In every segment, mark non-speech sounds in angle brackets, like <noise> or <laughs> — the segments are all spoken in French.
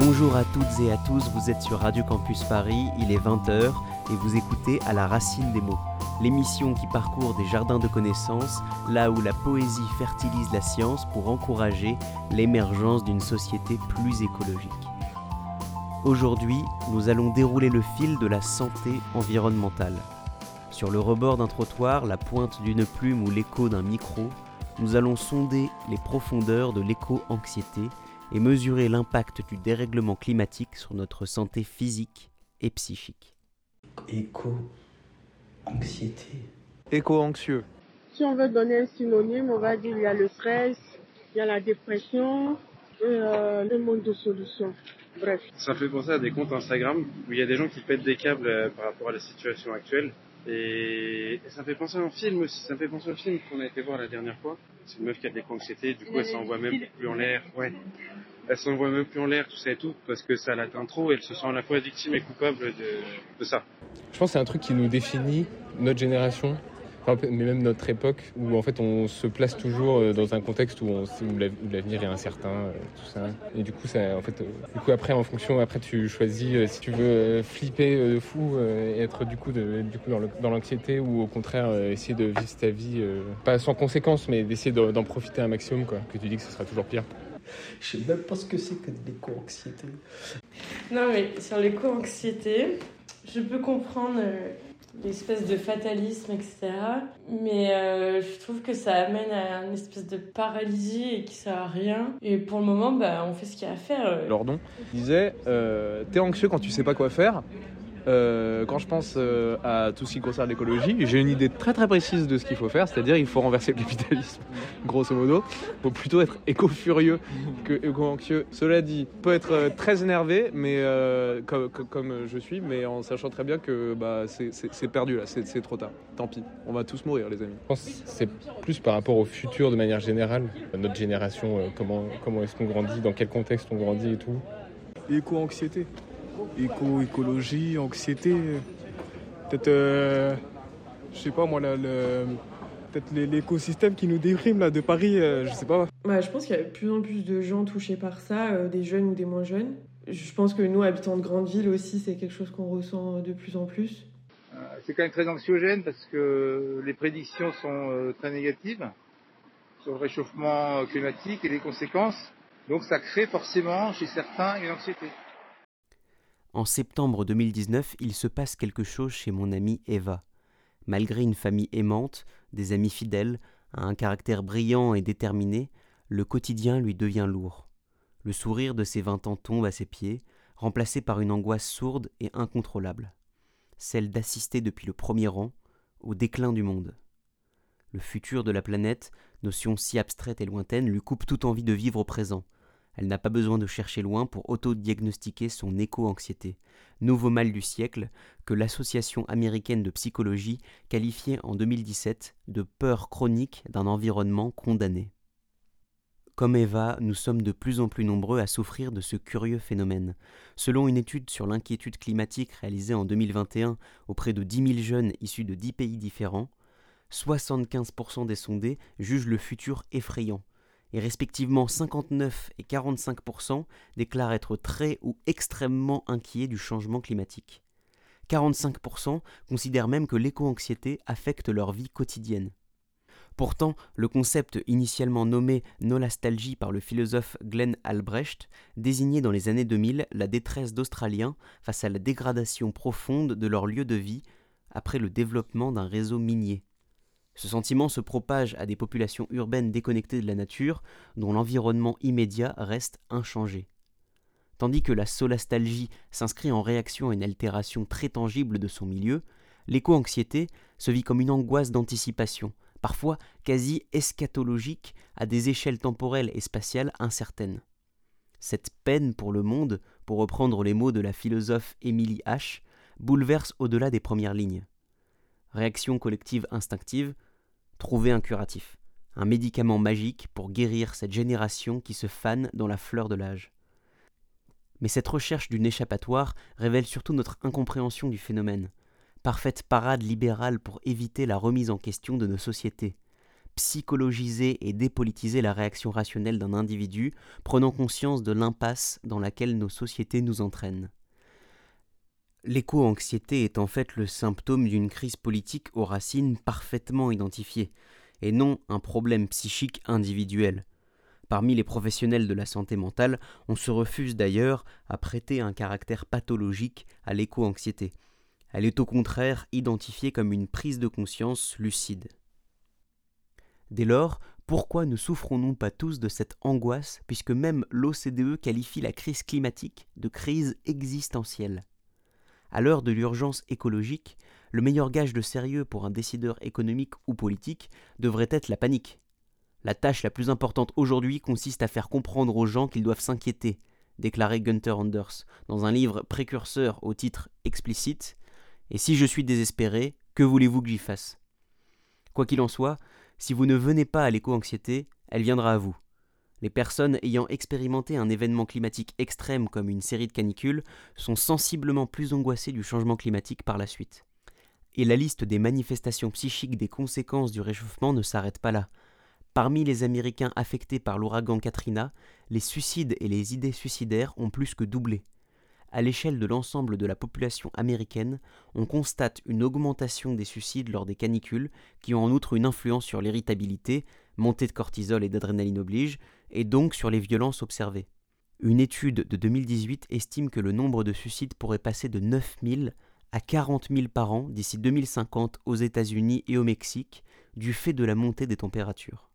Bonjour à toutes et à tous, vous êtes sur Radio Campus Paris, il est 20h et vous écoutez À la racine des mots, l'émission qui parcourt des jardins de connaissances, là où la poésie fertilise la science pour encourager l'émergence d'une société plus écologique. Aujourd'hui, nous allons dérouler le fil de la santé environnementale. Sur le rebord d'un trottoir, la pointe d'une plume ou l'écho d'un micro, nous allons sonder les profondeurs de l'éco-anxiété et mesurer l'impact du dérèglement climatique sur notre santé physique et psychique. Éco-anxiété. Éco-anxieux. Si on veut donner un synonyme, on va dire il y a le stress, il y a la dépression et euh, le manque de solutions. Bref. Ça fait penser à des comptes Instagram où il y a des gens qui pètent des câbles euh, par rapport à la situation actuelle. Et, ça me fait penser à un film aussi. Ça me fait penser au film qu'on a été voir la dernière fois. C'est une meuf qui a de l'éco-anxiété. Du coup, elle s'envoie même plus en l'air. Ouais. Elle s'envoie même plus en l'air, tout ça et tout, parce que ça l'atteint trop. Et elle se sent à la fois victime et coupable de, de ça. Je pense que c'est un truc qui nous définit, notre génération, mais même notre époque, où en fait on se place toujours euh, dans un contexte où, où l'av- où l'avenir est incertain, euh, tout ça. Et du coup, ça, en fait, euh, du coup après, en fonction, après tu choisis si tu veux flipper de fou et être du coup, de, du coup dans, l'anxiété ou au contraire essayer de vivre ta vie, pas sans conséquences, mais d'essayer de- d'en profiter un maximum, quoi. Que tu dis que ce sera toujours pire. Je sais même pas ce que c'est que de l'éco-anxiété. Non, mais sur l'éco-anxiété, je peux comprendre euh, l'espèce de fatalisme, etc. Mais euh, je trouve que ça amène à une espèce de paralysie et qui sert à rien. Et pour le moment, bah, on fait ce qu'il y a à faire. Lordon disait euh, T'es anxieux quand tu sais pas quoi faire. Euh, quand je pense euh, à tout ce qui concerne l'écologie, j'ai une idée très très précise de ce qu'il faut faire, c'est-à-dire il faut renverser le capitalisme, <laughs> grosso modo. Il faut plutôt être éco-furieux que éco-anxieux. Cela dit, peut être euh, très énervé, mais euh, comme, je suis, mais en sachant très bien que bah, c'est- perdu là, c'est trop tard. Tant pis, on va tous mourir les amis. Je pense que c'est plus par rapport au futur de manière générale, notre génération, euh, comment, comment est-ce qu'on grandit, dans quel contexte on grandit et tout. Éco-anxiété. Éco-écologie, anxiété. Peut-être, euh, je sais pas moi, là, le- peut-être les- l'écosystème qui nous déprime là, de Paris, euh, je sais pas. Bah, je pense qu'il y a de plus en plus de gens touchés par ça, euh, des jeunes ou des moins jeunes. Je pense que nous, habitants de grandes villes aussi, c'est quelque chose qu'on ressent de plus en plus. Euh, C'est quand même très anxiogène parce que les prédictions sont euh, très négatives sur le réchauffement climatique et les conséquences. Donc ça crée forcément chez certains une anxiété. En septembre 2019, il se passe quelque chose chez mon amie Eva. Malgré une famille aimante, des amis fidèles, un caractère brillant et déterminé, le quotidien lui devient lourd. Le sourire de ses vingt ans tombe à ses pieds, remplacé par une angoisse sourde et incontrôlable, celle d'assister depuis le premier rang au déclin du monde. Le futur de la planète, notion si abstraite et lointaine, lui coupe toute envie de vivre au présent. Elle n'a pas besoin de chercher loin pour auto-diagnostiquer son éco-anxiété, nouveau mal du siècle que l'Association américaine de psychologie qualifiait en 2017 de peur chronique d'un environnement condamné. Comme Eva, nous sommes de plus en plus nombreux à souffrir de ce curieux phénomène. Selon une étude sur l'inquiétude climatique réalisée en 2021 auprès de 10 000 jeunes issus de 10 pays différents, 75% des sondés jugent le futur effrayant, et respectivement 59 et 45% déclarent être très ou extrêmement inquiets du changement climatique. 45% considèrent même que l'éco-anxiété affecte leur vie quotidienne. Pourtant, le concept initialement nommé nolastalgie par le philosophe Glenn Albrecht désignait dans les années 2000 la détresse d'Australiens face à la dégradation profonde de leur lieu de vie après le développement d'un réseau minier. Ce sentiment se propage à des populations urbaines déconnectées de la nature, dont l'environnement immédiat reste inchangé. Tandis que la solastalgie s'inscrit en réaction à une altération très tangible de son milieu, l'éco-anxiété se vit comme une angoisse d'anticipation, parfois quasi eschatologique à des échelles temporelles et spatiales incertaines. Cette peine pour le monde, pour reprendre les mots de la philosophe Emily H., bouleverse au-delà des premières lignes. Réaction collective instinctive, trouver un curatif, un médicament magique pour guérir cette génération qui se fane dans la fleur de l'âge. Mais cette recherche d'une échappatoire révèle surtout notre incompréhension du phénomène, parfaite parade libérale pour éviter la remise en question de nos sociétés, psychologiser et dépolitiser la réaction rationnelle d'un individu, prenant conscience de l'impasse dans laquelle nos sociétés nous entraînent. L'éco-anxiété est en fait le symptôme d'une crise politique aux racines parfaitement identifiées, et non un problème psychique individuel. Parmi les professionnels de la santé mentale, on se refuse d'ailleurs à prêter un caractère pathologique à l'éco-anxiété. Elle est au contraire identifiée comme une prise de conscience lucide. Dès lors, pourquoi ne souffrons-nous pas tous de cette angoisse puisque même l'OCDE qualifie la crise climatique de crise existentielle? À l'heure de l'urgence écologique, le meilleur gage de sérieux pour un décideur économique ou politique devrait être la panique. La tâche la plus importante aujourd'hui consiste à faire comprendre aux gens qu'ils doivent s'inquiéter, déclarait Gunther Anders dans un livre précurseur au titre explicite Et si je suis désespéré, que voulez-vous que j'y fasse? Quoi qu'il en soit, si vous ne venez pas à l'éco-anxiété, elle viendra à vous. Les personnes ayant expérimenté un événement climatique extrême comme une série de canicules sont sensiblement plus angoissées du changement climatique par la suite. Et la liste des manifestations psychiques des conséquences du réchauffement ne s'arrête pas là. Parmi les Américains affectés par l'ouragan Katrina, les suicides et les idées suicidaires ont plus que doublé. À l'échelle de l'ensemble de la population américaine, on constate une augmentation des suicides lors des canicules, qui ont en outre une influence sur l'irritabilité, montée de cortisol et d'adrénaline oblige, et donc sur les violences observées. Une étude de 2018 estime que le nombre de suicides pourrait passer de 9 000 à 40 000 par an d'ici 2050 aux États-Unis et au Mexique, du fait de la montée des températures.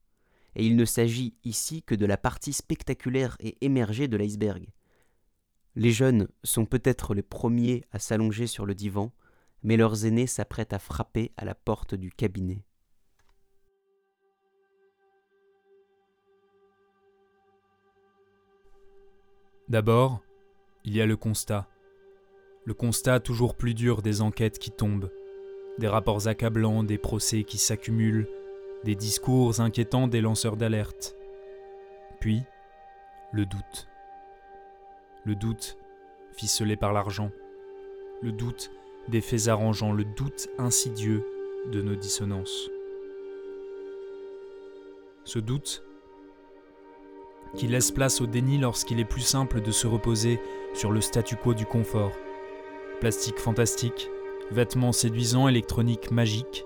Et il ne s'agit ici que de la partie spectaculaire et émergée de l'iceberg. Les jeunes sont peut-être les premiers à s'allonger sur le divan, mais leurs aînés s'apprêtent à frapper à la porte du cabinet. D'abord, il y a le constat. Le constat toujours plus dur des enquêtes qui tombent, des rapports accablants, des procès qui s'accumulent, des discours inquiétants des lanceurs d'alerte. Puis, le doute. Le doute ficelé par l'argent. Le doute des faits arrangeants, le doute insidieux de nos dissonances. Ce doute qui laisse place au déni lorsqu'il est plus simple de se reposer sur le statu quo du confort. Plastique fantastique, vêtements séduisants, électronique magique.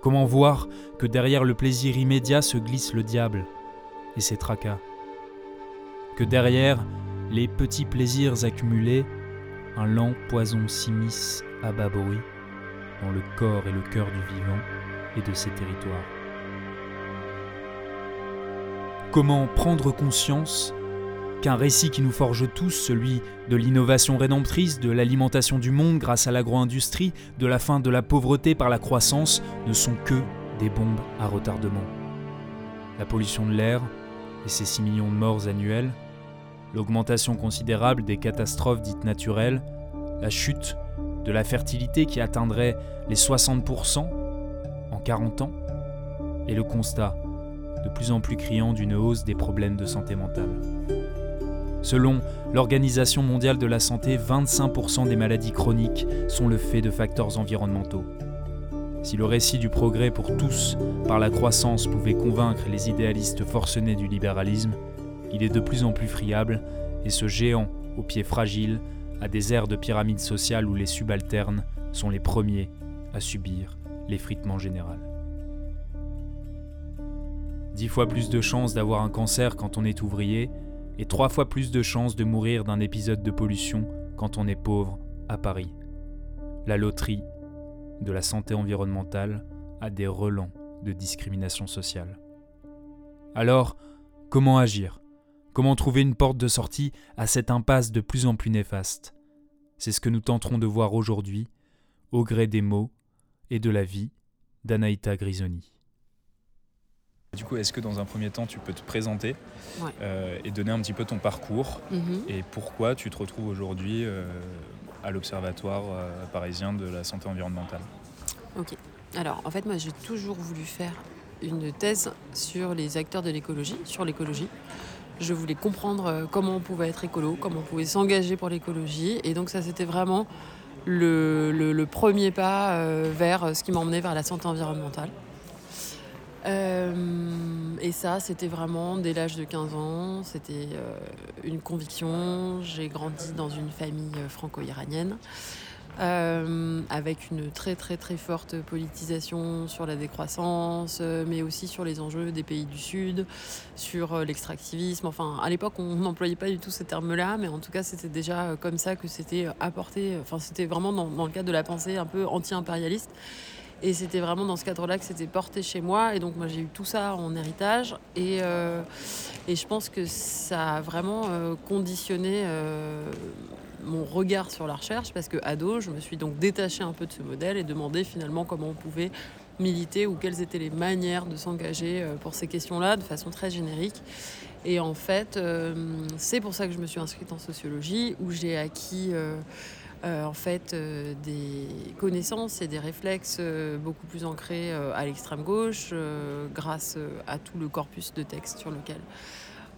Comment voir que derrière le plaisir immédiat se glisse le diable et ses tracas? Que derrière les petits plaisirs accumulés, un lent poison s'immisce à bas dans le corps et le cœur du vivant et de ses territoires. Comment prendre conscience qu'un récit qui nous forge tous, celui de l'innovation rédemptrice, de l'alimentation du monde grâce à l'agro-industrie, de la fin de la pauvreté par la croissance, ne sont que des bombes à retardement. La pollution de l'air et ses 6 millions de morts annuels, l'augmentation considérable des catastrophes dites naturelles, la chute de la fertilité qui atteindrait les 60% en 40 ans, et le constat de plus en plus criant d'une hausse des problèmes de santé mentale. Selon l'Organisation mondiale de la santé, 25% des maladies chroniques sont le fait de facteurs environnementaux. Si le récit du progrès pour tous par la croissance pouvait convaincre les idéalistes forcenés du libéralisme, il est de plus en plus friable et ce géant aux pieds fragiles a des airs de pyramide sociale où les subalternes sont les premiers à subir l'effritement général. Dix fois plus de chances d'avoir un cancer quand on est ouvrier, et trois fois plus de chances de mourir d'un épisode de pollution quand on est pauvre à Paris. La loterie de la santé environnementale a des relents de discrimination sociale. Alors, comment agir? Comment trouver une porte de sortie à cette impasse de plus en plus néfaste? C'est ce que nous tenterons de voir aujourd'hui, au gré des mots et de la vie d'Anaïta Grisoni. Du coup, est-ce que dans un premier temps, tu peux te présenter euh, et donner un petit peu ton parcours Mhm. et pourquoi tu te retrouves aujourd'hui euh, à l'Observatoire euh, parisien de la santé environnementale? Ok. Alors, en fait, moi, j'ai toujours voulu faire une thèse sur les acteurs de l'écologie, sur l'écologie. Je voulais comprendre comment on pouvait être écolo, comment on pouvait s'engager pour l'écologie. Et donc, ça, c'était vraiment le, le- le premier pas vers ce qui m'emmenait vers la santé environnementale. Euh, et ça, c'était vraiment dès l'âge de 15 ans, c'était euh, une conviction. J'ai grandi dans une famille euh, franco-iranienne. Avec une très très très forte politisation sur la décroissance, mais aussi sur les enjeux des pays du Sud, sur l'extractivisme. Enfin, à l'époque, on n'employait pas du tout ces termes-là, mais en tout cas, c'était déjà comme ça que c'était apporté. Enfin, c'était vraiment dans, dans le cadre de la pensée un peu anti-impérialiste. Et c'était vraiment dans ce cadre-là que c'était porté chez moi. Et donc, moi, j'ai eu tout ça en héritage. Et, euh, et je pense que ça a vraiment euh, conditionné euh, mon regard sur la recherche. Parce que, ado, je me suis donc détachée un peu de ce modèle et demandé finalement comment on pouvait militer ou quelles étaient les manières de s'engager pour ces questions-là de façon très générique. Et en fait, c'est pour ça que je me suis inscrite en sociologie, où j'ai acquis euh, en fait euh, des connaissances et des réflexes euh, beaucoup plus ancrés à l'extrême gauche, grâce à tout le corpus de textes sur lequel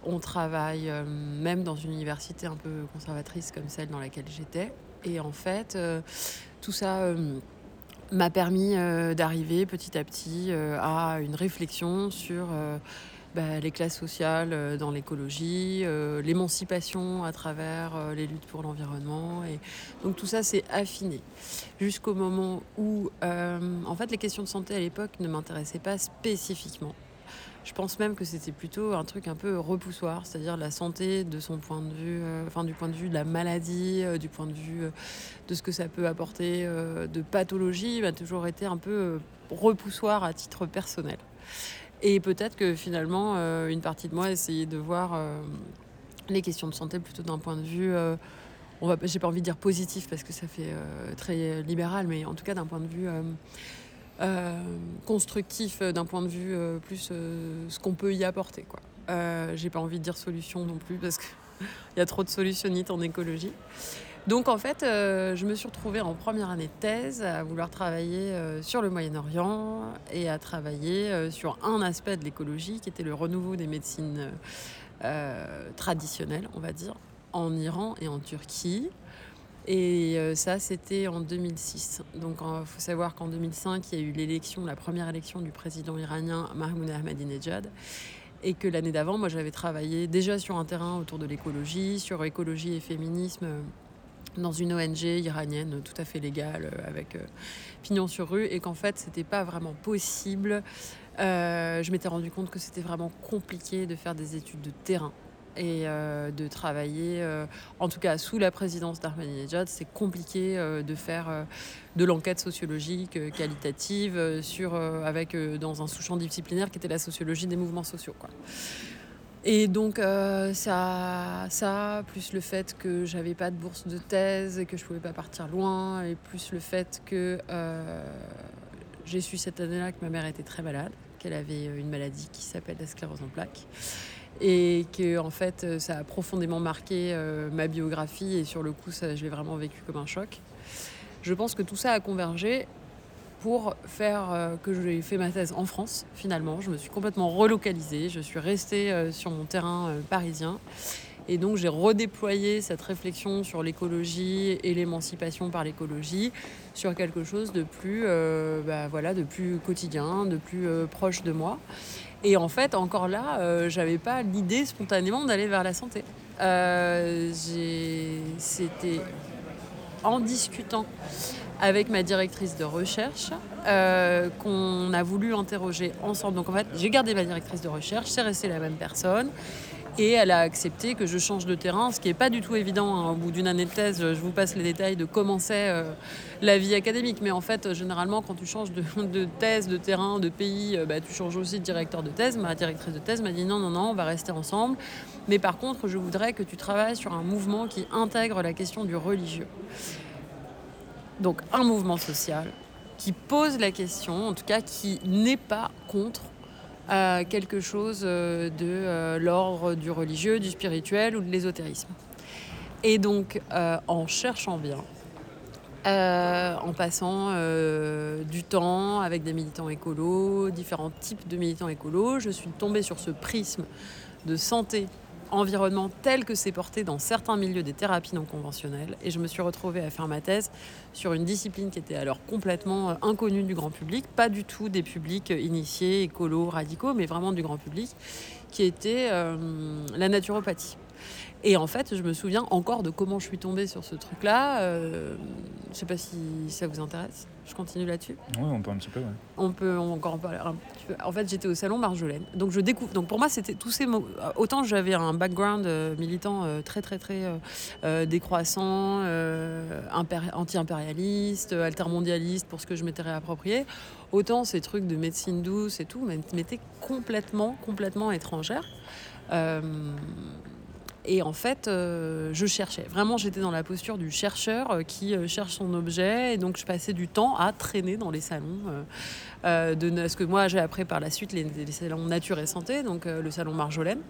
on travaille, même dans une université un peu conservatrice comme celle dans laquelle j'étais. Et en fait, tout ça m'a permis d'arriver petit à petit à une réflexion sur bah, les classes sociales euh, dans l'écologie, euh, l'émancipation à travers euh, les luttes pour l'environnement. Et donc tout ça s'est affiné jusqu'au moment où, en fait, les questions de santé à l'époque ne m'intéressaient pas spécifiquement. Je pense même que c'était plutôt un truc un peu repoussoir, c'est-à-dire la santé de son point de vue, enfin du point de vue de la maladie, du point de vue de ce que ça peut apporter de pathologie, m'a toujours été un peu repoussoir à titre personnel. Et peut-être que finalement, euh, une partie de moi essayait de voir euh, les questions de santé plutôt d'un point de vue, euh, on va, j'ai pas envie de dire positif parce que ça fait très libéral, mais en tout cas d'un point de vue constructif, d'un point de vue plus ce qu'on peut y apporter. Quoi. J'ai pas envie de dire solution non plus parce qu'il <laughs> y a trop de solutionnites en écologie. Donc en fait, euh, je me suis retrouvée en première année de thèse à vouloir travailler euh, sur le Moyen-Orient et à travailler euh, sur un aspect de l'écologie qui était le renouveau des médecines traditionnelles, on va dire, en Iran et en Turquie. Et ça, c'était en 2006. Donc il faut savoir qu'en 2005, il y a eu l'élection, la première élection du président iranien Mahmoud Ahmadinejad et que l'année d'avant, moi j'avais travaillé déjà sur un terrain autour de l'écologie, sur écologie et féminisme dans une ONG iranienne tout à fait légale euh, avec euh, pignon sur rue et qu'en fait c'était pas vraiment possible. Euh, je m'étais rendu compte que c'était vraiment compliqué de faire des études de terrain et de travailler, en tout cas sous la présidence d'Ahmadinejad, c'est compliqué de faire de l'enquête sociologique qualitative sur, avec, dans un sous-champ disciplinaire qui était la sociologie des mouvements sociaux. Et donc euh, ça, ça, plus le fait que j'avais pas de bourse de thèse que je pouvais pas partir loin, et plus le fait que euh, j'ai su cette année-là que ma mère était très malade, qu'elle avait une maladie qui s'appelle la sclérose en plaques, et que en fait ça a profondément marqué euh, ma biographie et sur le coup ça, je l'ai vraiment vécu comme un choc. Je pense que tout ça a convergé pour faire euh, que j'ai fait ma thèse en France, finalement. Je me suis complètement relocalisée, je suis restée euh, sur mon terrain euh, parisien. Et donc j'ai redéployé cette réflexion sur l'écologie et l'émancipation par l'écologie sur quelque chose de plus, euh, bah, voilà, de plus quotidien, de plus proche de moi. Et en fait, encore là, j'avais pas l'idée spontanément d'aller vers la santé. C'était en discutant avec ma directrice de recherche euh, qu'on a voulu interroger ensemble. Donc en fait, j'ai gardé ma directrice de recherche, c'est resté la même personne. Et elle a accepté que je change de terrain, ce qui n'est pas du tout évident. hein. Au bout d'une année de thèse, je vous passe les détails de comment c'est euh, la vie académique. Mais en fait, généralement, quand tu changes <laughs> de, thèse, de terrain, de pays, euh, bah, tu changes aussi de directeur de thèse. Ma directrice de thèse m'a dit non, non, non, on va rester ensemble. Mais par contre, je voudrais que tu travailles sur un mouvement qui intègre la question du religieux. Donc un mouvement social qui pose la question, en tout cas qui n'est pas contre euh, quelque chose euh, de euh, l'ordre du religieux, du spirituel ou de l'ésotérisme. Et donc en cherchant bien, en passant du temps avec des militants écolos, différents types de militants écolos, je suis tombée sur ce prisme de santé environnement tel que c'est porté dans certains milieux des thérapies non conventionnelles. Et je me suis retrouvée à faire ma thèse sur une discipline qui était alors complètement euh, inconnue du grand public, pas du tout des publics initiés, écolos, radicaux, mais vraiment du grand public, qui était euh, la naturopathie. Et en fait, je me souviens encore de comment je suis tombée sur ce truc-là. Euh, je ne sais pas si ça vous intéresse. Je continue là-dessus. Oui, on peut un petit peu. Ouais. On peut encore en parler un petit peu. En fait, j'étais au salon Marjolaine. Donc, je découvre. Donc, pour moi, c'était tous ces mots. Autant j'avais un background euh, militant euh, très, très, très euh, décroissant, anti-impérialiste, altermondialiste pour ce que je m'étais réapproprié. Autant ces trucs de médecine douce et tout m'étaient complètement, complètement étrangères. Et en fait, euh, je cherchais. Vraiment, j'étais dans la posture du chercheur euh, qui euh, cherche son objet. Et donc, je passais du temps à traîner dans les salons. de ce que moi, j'ai appris par la suite, les, salons Nature et Santé, donc le salon Marjolaine.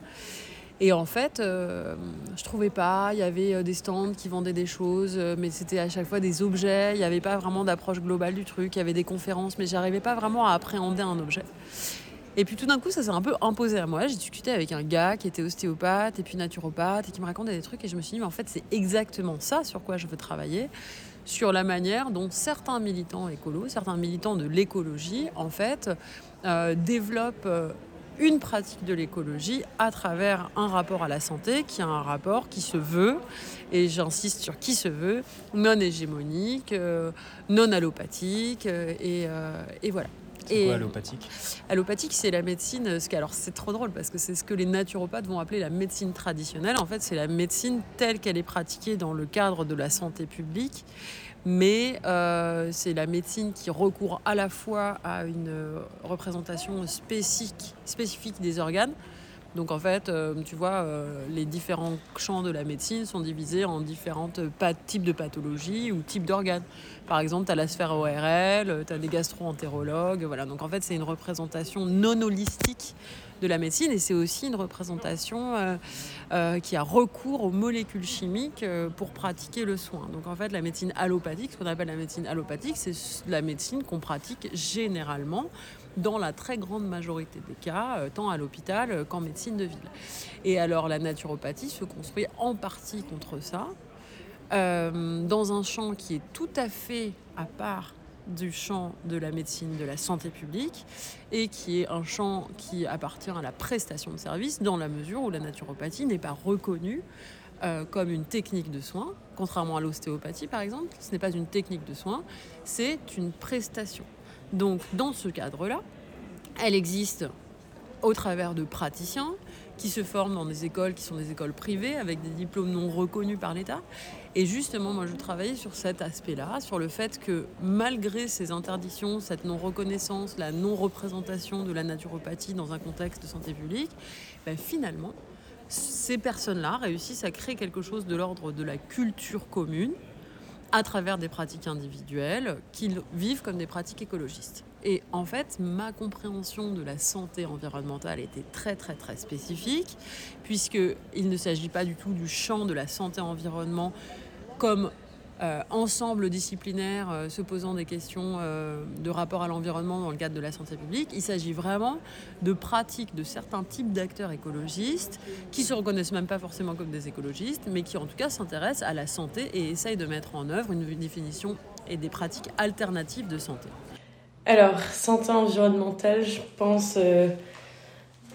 Et en fait, je trouvais pas. Il y avait des stands qui vendaient des choses, mais c'était à chaque fois des objets. Il n'y avait pas vraiment d'approche globale du truc. Il y avait des conférences, mais j'arrivais pas vraiment à appréhender un objet. Et puis tout d'un coup, ça s'est un peu imposé à moi. J'ai discuté avec un gars qui était ostéopathe et puis naturopathe et qui me racontait des trucs et je me suis dit, mais en fait, c'est exactement ça sur quoi je veux travailler, sur la manière dont certains militants écolos, certains militants de l'écologie, en fait, euh, développent euh, une pratique de l'écologie à travers un rapport à la santé qui a un rapport qui se veut, et j'insiste sur qui se veut, non hégémonique, euh, non allopathique, et, et voilà. C'est quoi allopathique Allopathique, c'est la médecine. Ce alors c'est trop drôle parce que c'est ce que les naturopathes vont appeler la médecine traditionnelle. En fait, c'est la médecine telle qu'elle est pratiquée dans le cadre de la santé publique, mais euh, c'est la médecine qui recourt à la fois à une représentation spécifique, spécifique des organes. Donc en fait, euh, tu vois, euh, les différents champs de la médecine sont divisés en différents types de pathologies ou types d'organes. Par exemple, tu as la sphère ORL, tu as des gastro-entérologues. Voilà. Donc en fait, c'est une représentation non holistique de la médecine et c'est aussi une représentation euh, qui a recours aux molécules chimiques pour pratiquer le soin. Donc en fait, la médecine allopathique, ce qu'on appelle la médecine allopathique, c'est la médecine qu'on pratique généralement dans la très grande majorité des cas, tant à l'hôpital qu'en médecine de ville. Et alors la naturopathie se construit en partie contre ça, euh, dans un champ qui est tout à fait à part du champ de la médecine de la santé publique et qui est un champ qui appartient à la prestation de services dans la mesure où la naturopathie n'est pas reconnue euh, comme une technique de soins, contrairement à l'ostéopathie par exemple, ce n'est pas une technique de soins, c'est une prestation. Donc dans ce cadre-là, elle existe au travers de praticiens qui se forment dans des écoles qui sont des écoles privées avec des diplômes non reconnus par l'État. Et justement, moi, je travaillais sur cet aspect-là, sur le fait que malgré ces interdictions, cette non-reconnaissance, la non-représentation de la naturopathie dans un contexte de santé publique, ben, finalement, ces personnes-là réussissent à créer quelque chose de l'ordre de la culture commune à travers des pratiques individuelles qu'ils vivent comme des pratiques écologistes. Et en fait, ma compréhension de la santé environnementale était très très très spécifique, puisqu'il ne s'agit pas du tout du champ de la santé-environnement comme euh, ensemble disciplinaire euh, se posant des questions euh, de rapport à l'environnement dans le cadre de la santé publique. Il s'agit vraiment de pratiques de certains types d'acteurs écologistes qui se reconnaissent même pas forcément comme des écologistes, mais qui en tout cas s'intéressent à la santé et essayent de mettre en œuvre une définition et des pratiques alternatives de santé. Alors, santé environnementale, je pense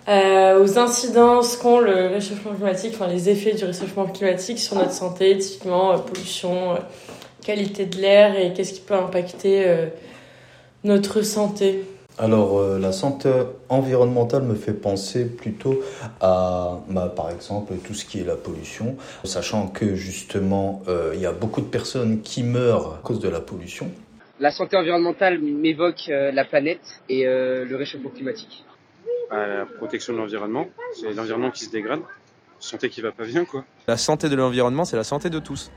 euh, euh, aux incidences qu'ont le réchauffement climatique, enfin les effets du réchauffement climatique sur notre santé, typiquement euh, pollution, qualité de l'air et qu'est-ce qui peut impacter notre santé. Alors, la santé environnementale me fait penser plutôt à, bah, par exemple, tout ce qui est la pollution, sachant que justement, il y a beaucoup de personnes qui meurent à cause de la pollution. La santé environnementale m'évoque euh, la planète et euh, le réchauffement climatique. Bah, la protection de l'environnement, c'est l'environnement qui se dégrade, santé qui va pas bien quoi. La santé de l'environnement, c'est la santé de tous.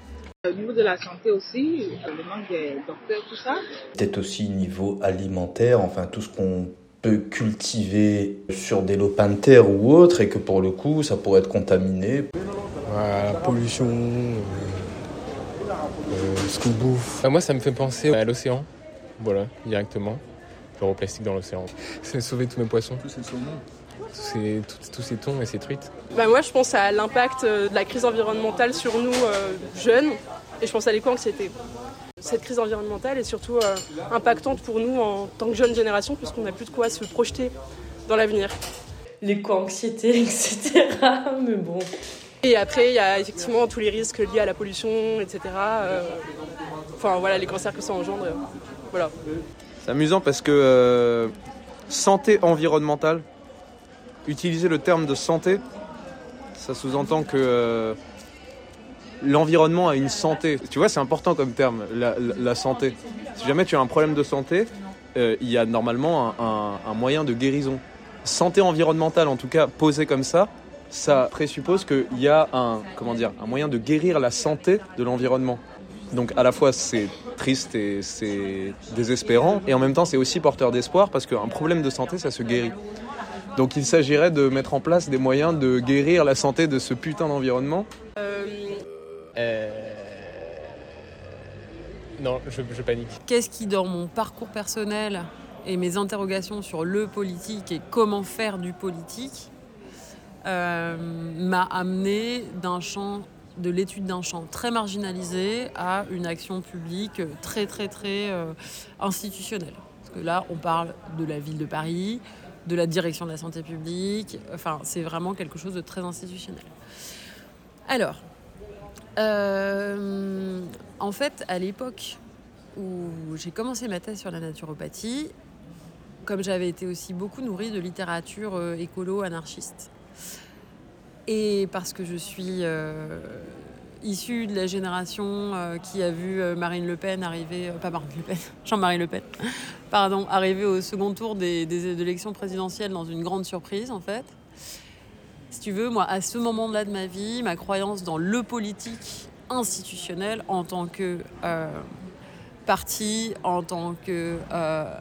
Au niveau de la santé aussi, le manque des docteurs, tout ça. Peut-être aussi niveau alimentaire, enfin tout ce qu'on peut cultiver sur des lopins de terre ou autre et que pour le coup ça pourrait être contaminé. la pollution, euh, ce qu'on bouffe. Euh, moi, ça me fait penser à l'océan. Voilà, directement. Le plastique dans l'océan. C'est sauver tous mes poissons. Tous ces saumons. tous ces, tous, tous ces thons et ces truites Bah moi, je pense à l'impact euh, de la crise environnementale sur nous euh, jeunes, et je pense à l'éco-anxiété. Cette crise environnementale est surtout euh, impactante pour nous en tant que jeune génération, puisqu'on n'a plus de quoi se projeter dans l'avenir. L'éco-anxiété, <laughs> etc. Mais bon. Et après, il y a effectivement tous les risques liés à la pollution, etc. euh, Enfin voilà, les cancers que ça engendre. euh, Voilà. C'est amusant parce que euh, santé environnementale, utiliser le terme de santé, ça sous-entend que euh, l'environnement a une santé. Tu vois, c'est important comme terme, la, santé. Si jamais tu as un problème de santé, euh, il y a normalement un, moyen de guérison. Santé environnementale, en tout cas, posée comme ça, ça présuppose qu'il y a un moyen de guérir la santé de l'environnement. Donc à la fois c'est triste et c'est désespérant, et en même temps c'est aussi porteur d'espoir parce qu'un problème de santé ça se guérit. Donc il s'agirait de mettre en place des moyens de guérir la santé de ce putain d'environnement. Non, je, je panique. Qu'est-ce qui, dans mon parcours personnel et mes interrogations sur le politique et comment faire du politique, euh, m'a amené d'un champ, de l'étude d'un champ très marginalisé à une action publique très, très, très euh, institutionnelle. Parce que là, on parle de la ville de Paris, de la direction de la santé publique, enfin, c'est vraiment quelque chose de très institutionnel. Alors, euh, en fait, à l'époque où j'ai commencé ma thèse sur la naturopathie, comme j'avais été aussi beaucoup nourrie de littérature euh, écolo anarchiste, et parce que je suis euh, issue de la génération euh, qui a vu euh, Marine Le Pen arriver, pas Marine Le Pen, <laughs> Jean-Marie Le Pen, <laughs> pardon, arriver au second tour des, des élections présidentielles dans une grande surprise en fait. Si tu veux, moi, à ce moment-là de ma vie, ma croyance dans le politique institutionnel en tant que parti, en tant que euh,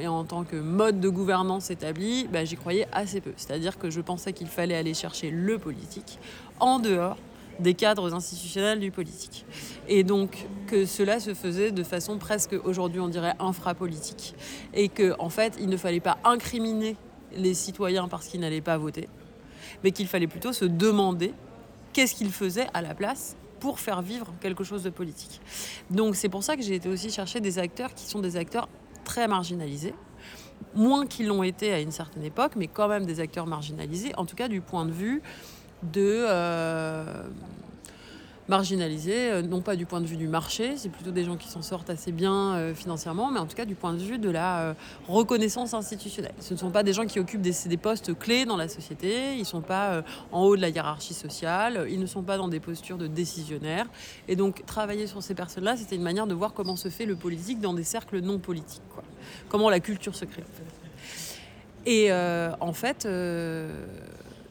et en tant que mode de gouvernance établi, bah, j'y croyais assez peu. C'est-à-dire que je pensais qu'il fallait aller chercher le politique en dehors des cadres institutionnels du politique. Et donc que cela se faisait de façon presque, aujourd'hui on dirait, infrapolitique. Et qu'en en fait, il ne fallait pas incriminer les citoyens parce qu'ils n'allaient pas voter, mais qu'il fallait plutôt se demander qu'est-ce qu'ils faisaient à la place pour faire vivre quelque chose de politique. Donc c'est pour ça que j'ai été aussi chercher des acteurs qui sont des acteurs très marginalisés, moins qu'ils l'ont été à une certaine époque, mais quand même des acteurs marginalisés, en tout cas du point de vue de... euh, marginalisés, euh, non pas du point de vue du marché, c'est plutôt des gens qui s'en sortent assez bien euh, financièrement, mais en tout cas du point de vue de la euh, reconnaissance institutionnelle. Ce ne sont pas des gens qui occupent des, postes clés dans la société, ils ne sont pas en haut de la hiérarchie sociale, ils ne sont pas dans des postures de décisionnaires. Et donc travailler sur ces personnes-là, c'était une manière de voir comment se fait le politique dans des cercles non politiques, quoi. comment la culture se crée. Et en fait,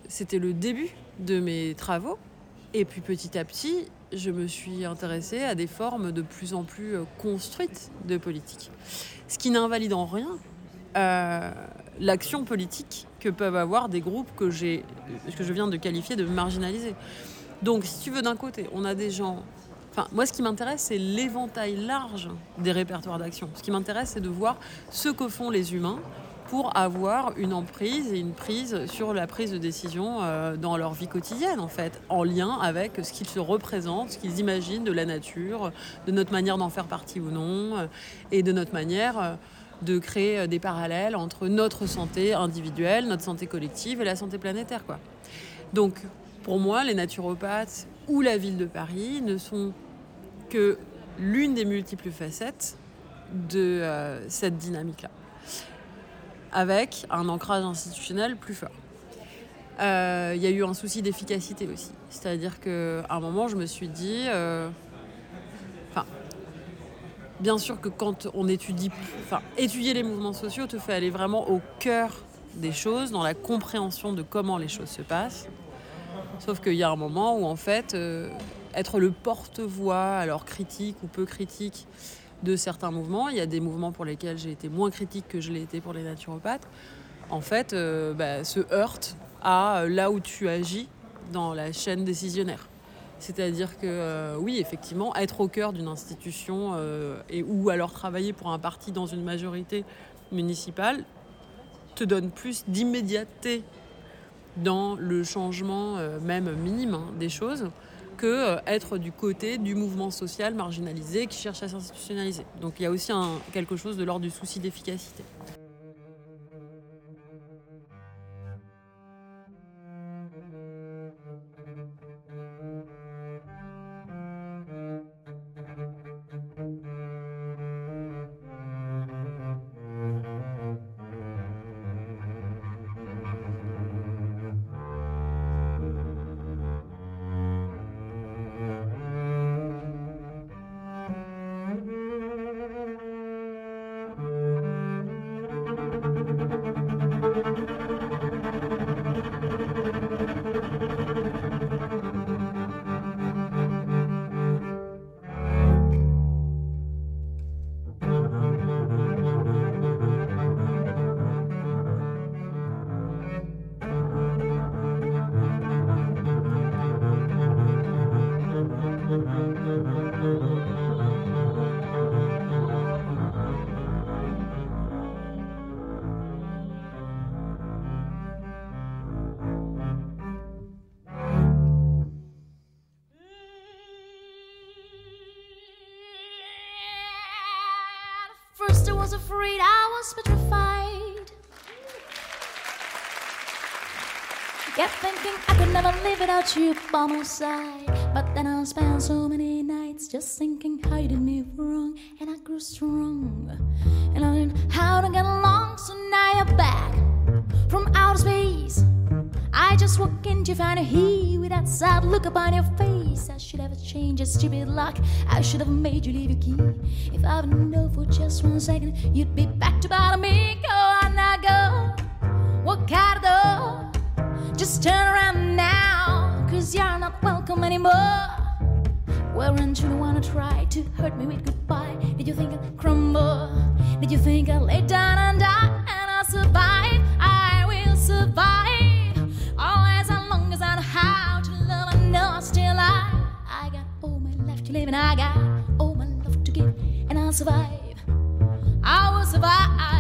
c'était le début de mes travaux. Et puis petit à petit, je me suis intéressée à des formes de plus en plus euh, construites de politique. Ce qui n'invalide en rien euh, l'action politique que peuvent avoir des groupes que, que je viens de qualifier de marginalisés. Donc si tu veux d'un côté, on a des gens... Enfin, moi, ce qui m'intéresse, c'est l'éventail large des répertoires d'action. Ce qui m'intéresse, c'est de voir ce que font les humains pour avoir une emprise et une prise sur la prise de décision euh, dans leur vie quotidienne, en fait, en lien avec ce qu'ils se représentent, ce qu'ils imaginent de la nature, de notre manière d'en faire partie ou non, euh, et de notre manière euh, de créer des parallèles entre notre santé individuelle, notre santé collective et la santé planétaire. Donc, pour moi, les naturopathes ou la ville de Paris ne sont que l'une des multiples facettes de cette dynamique-là avec un ancrage institutionnel plus fort. Euh, Il y a eu un souci d'efficacité aussi. C'est-à-dire qu'à un moment, je me suis dit... euh, bien sûr que quand on étudie... Enfin, étudier les mouvements sociaux te fait aller vraiment au cœur des choses, dans la compréhension de comment les choses se passent. Sauf qu'il y a un moment où, en fait, euh, être le porte-voix, alors critique ou peu critique, de certains mouvements. Il y a des mouvements pour lesquels j'ai été moins critique que je l'ai été pour les naturopathes. En fait, euh, bah, se heurte à euh, là où tu agis dans la chaîne décisionnaire. C'est-à-dire que euh, oui, effectivement, être au cœur d'une institution et ou alors travailler pour un parti dans une majorité municipale te donne plus d'immédiateté dans le changement, même minime, hein, des choses, que euh, être du côté du mouvement social marginalisé qui cherche à s'institutionnaliser. Donc il y a aussi quelque chose de l'ordre du souci d'efficacité. Afraid, I was petrified. Kept thinking I could never live without you by my side. But then I spent so many nights just thinking how you did me wrong, and I grew strong. And I learned how to get along, so now you're back from outer space. I just walk in to find a he with that sad look upon your face. I should have changed your stupid luck. I should have made you leave your key. If I would know for just one second, you'd be back to bother me. Go on now, go. Walk out the door. Just turn around now, cause you're not welcome anymore. Weren't you the one who tried to hurt me with goodbye? Did you think I'd crumble? Did you think I'd lay down I got all my love to give, and I'll survive. I will survive.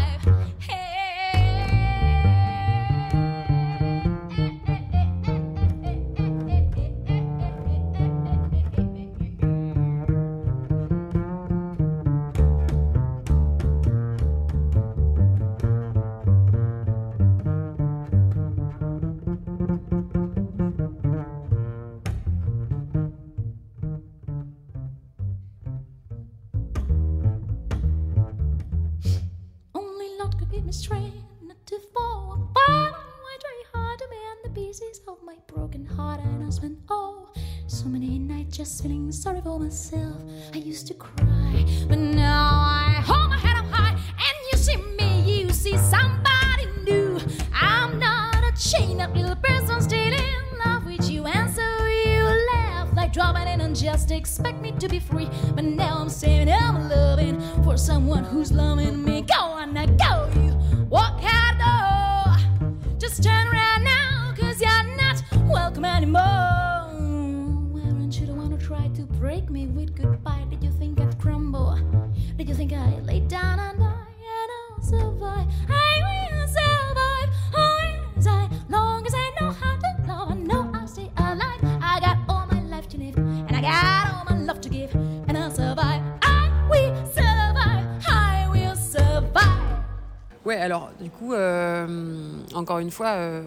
Feeling sorry for myself. I used to cry, but now I hold my head up high, and you see me, you see somebody new. I'm not a chained up little person still in love with you, and so you laugh like dropping in and just expect me to be free. Une fois, euh,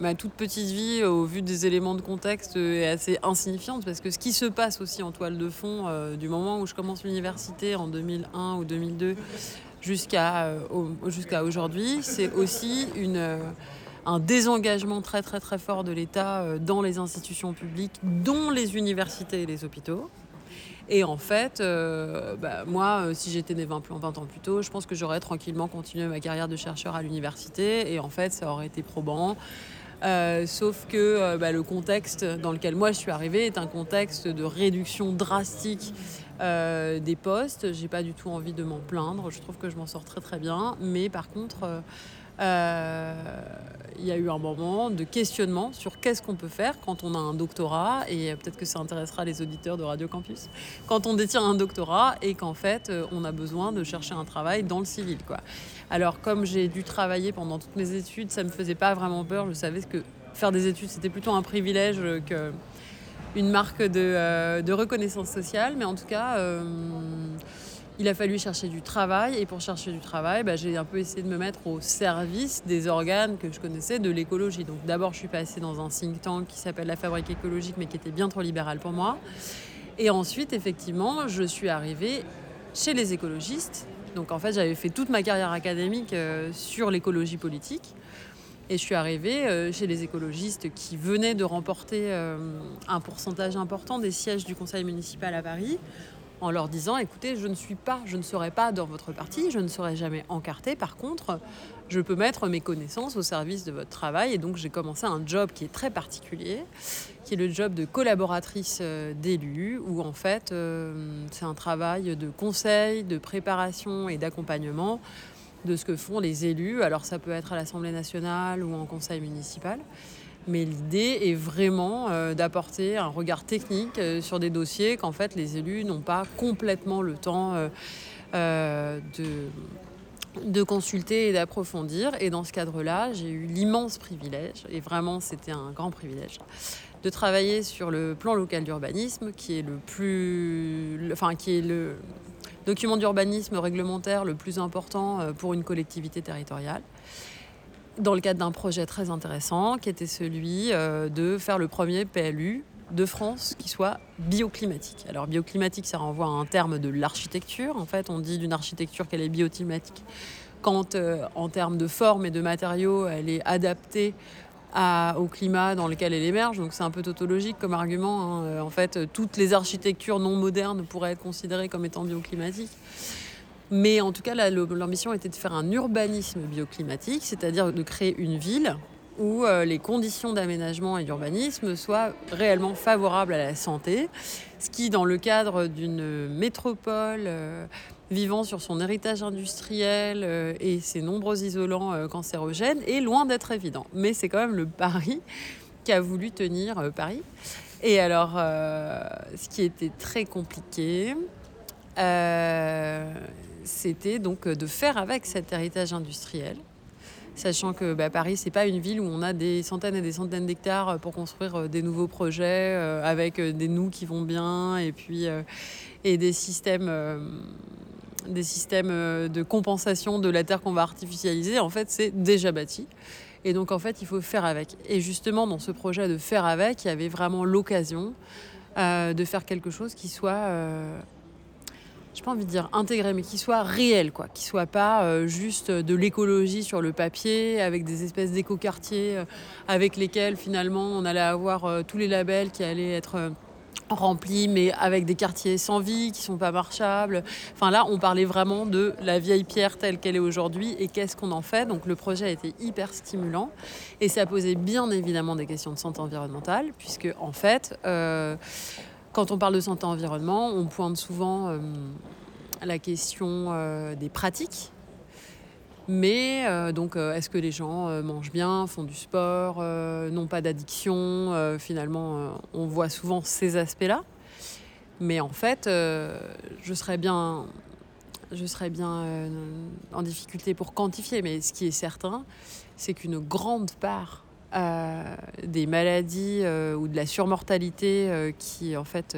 ma toute petite vie, au vu des éléments de contexte, est assez insignifiante parce que ce qui se passe aussi en toile de fond euh, du moment où je commence l'université en 2001 ou 2002 jusqu'à euh, jusqu'à aujourd'hui, c'est aussi euh, un désengagement très très très fort de l'État euh, dans les institutions publiques, dont les universités et les hôpitaux. Et en fait, euh, bah, moi, euh, si j'étais né 20, 20 ans plus tôt, je pense que j'aurais tranquillement continué ma carrière de chercheur à l'université. Et en fait, ça aurait été probant. Euh, sauf que bah, le contexte dans lequel moi je suis arrivée est un contexte de réduction drastique des postes. J'ai pas du tout envie de m'en plaindre. Je trouve que je m'en sors très très bien. Mais par contre, il y a eu un moment de questionnement sur qu'est-ce qu'on peut faire quand on a un doctorat, et peut-être que ça intéressera les auditeurs de Radio Campus, quand on détient un doctorat et qu'en fait euh, on a besoin de chercher un travail dans le civil. Quoi. Alors comme j'ai dû travailler pendant toutes mes études, ça me faisait pas vraiment peur, je savais que faire des études c'était plutôt un privilège que une marque de, euh, de, reconnaissance sociale, mais en tout cas, euh, il a fallu chercher du travail. Et pour chercher du travail, bah, j'ai un peu essayé de me mettre au service des organes que je connaissais de l'écologie. Donc d'abord, je suis passée dans un think tank qui s'appelle la Fabrique écologique, mais qui était bien trop libéral pour moi. Et ensuite, effectivement, je suis arrivée chez les écologistes. Donc en fait, j'avais fait toute ma carrière académique euh, sur l'écologie politique. Et je suis arrivée euh, chez les écologistes qui venaient de remporter euh, un pourcentage important des sièges du conseil municipal à Paris en leur disant écoutez, je ne suis pas, je ne serai pas dans votre parti, je ne serai jamais encarté. Par contre, je peux mettre mes connaissances au service de votre travail. Et donc, j'ai commencé un job qui est très particulier, qui est le job de collaboratrice euh, d'élus, où en fait, c'est un travail de conseil, de préparation et d'accompagnement de ce que font les élus. Alors ça peut être à l'Assemblée nationale ou en conseil municipal. Mais l'idée est vraiment euh, d'apporter un regard technique euh, sur des dossiers qu'en fait les élus n'ont pas complètement le temps euh, de, consulter et d'approfondir. Et dans ce cadre-là, j'ai eu l'immense privilège, et vraiment c'était un grand privilège, de travailler sur le plan local d'urbanisme, qui est le plus, enfin qui est le, document d'urbanisme réglementaire le plus important pour une collectivité territoriale dans le cadre d'un projet très intéressant qui était celui euh, de faire le premier PLU de France qui soit bioclimatique. Alors bioclimatique, ça renvoie à un terme de l'architecture. En fait, on dit d'une architecture qu'elle est bioclimatique quand, euh, en termes de forme et de matériaux, elle est adaptée au climat dans lequel elle émerge. Donc c'est un peu tautologique comme argument. Hein. En fait, toutes les architectures non modernes pourraient être considérées comme étant bioclimatiques. Mais en tout cas, l'ambition était de faire un urbanisme bioclimatique, c'est-à-dire de créer une ville où euh, les conditions d'aménagement et d'urbanisme soient réellement favorables à la santé, ce qui, dans le cadre d'une métropole euh, vivant sur son héritage industriel euh, et ses nombreux isolants cancérogènes est loin d'être évident. Mais c'est quand même le pari qu'a voulu tenir Paris. Et alors, ce qui était très compliqué, c'était donc de faire avec cet héritage industriel sachant que bah, Paris, c'est pas une ville où on a des centaines et des centaines d'hectares pour construire des nouveaux projets avec des nous qui vont bien et puis et des systèmes des systèmes euh, de compensation de la terre qu'on va artificialiser, en fait, c'est déjà bâti. Et donc, en fait, il faut faire avec. Et justement, dans ce projet de faire avec, il y avait vraiment l'occasion euh, de faire quelque chose qui soit, euh, n'ai pas envie de dire intégré, mais qui soit réel, quoi. Qui soit pas juste de l'écologie sur le papier, avec des espèces d'éco-quartiers avec lesquels, finalement, on allait avoir tous les labels qui allaient être remplis, mais avec des quartiers sans vie, qui sont pas marchables. Enfin là, on parlait vraiment de la vieille pierre telle qu'elle est aujourd'hui et qu'est-ce qu'on en fait. Donc le projet a été hyper stimulant et ça posait bien évidemment des questions de santé environnementale, puisque en fait, euh, quand on parle de santé environnement, on pointe souvent euh, la question euh, des pratiques mais euh, donc, est-ce que les gens mangent bien, font du sport, n'ont pas d'addiction Finalement, on voit souvent ces aspects-là. Mais en fait, je serais bien, je serais bien en difficulté pour quantifier. Mais ce qui est certain, c'est qu'une grande part des maladies ou de la surmortalité qui, en fait,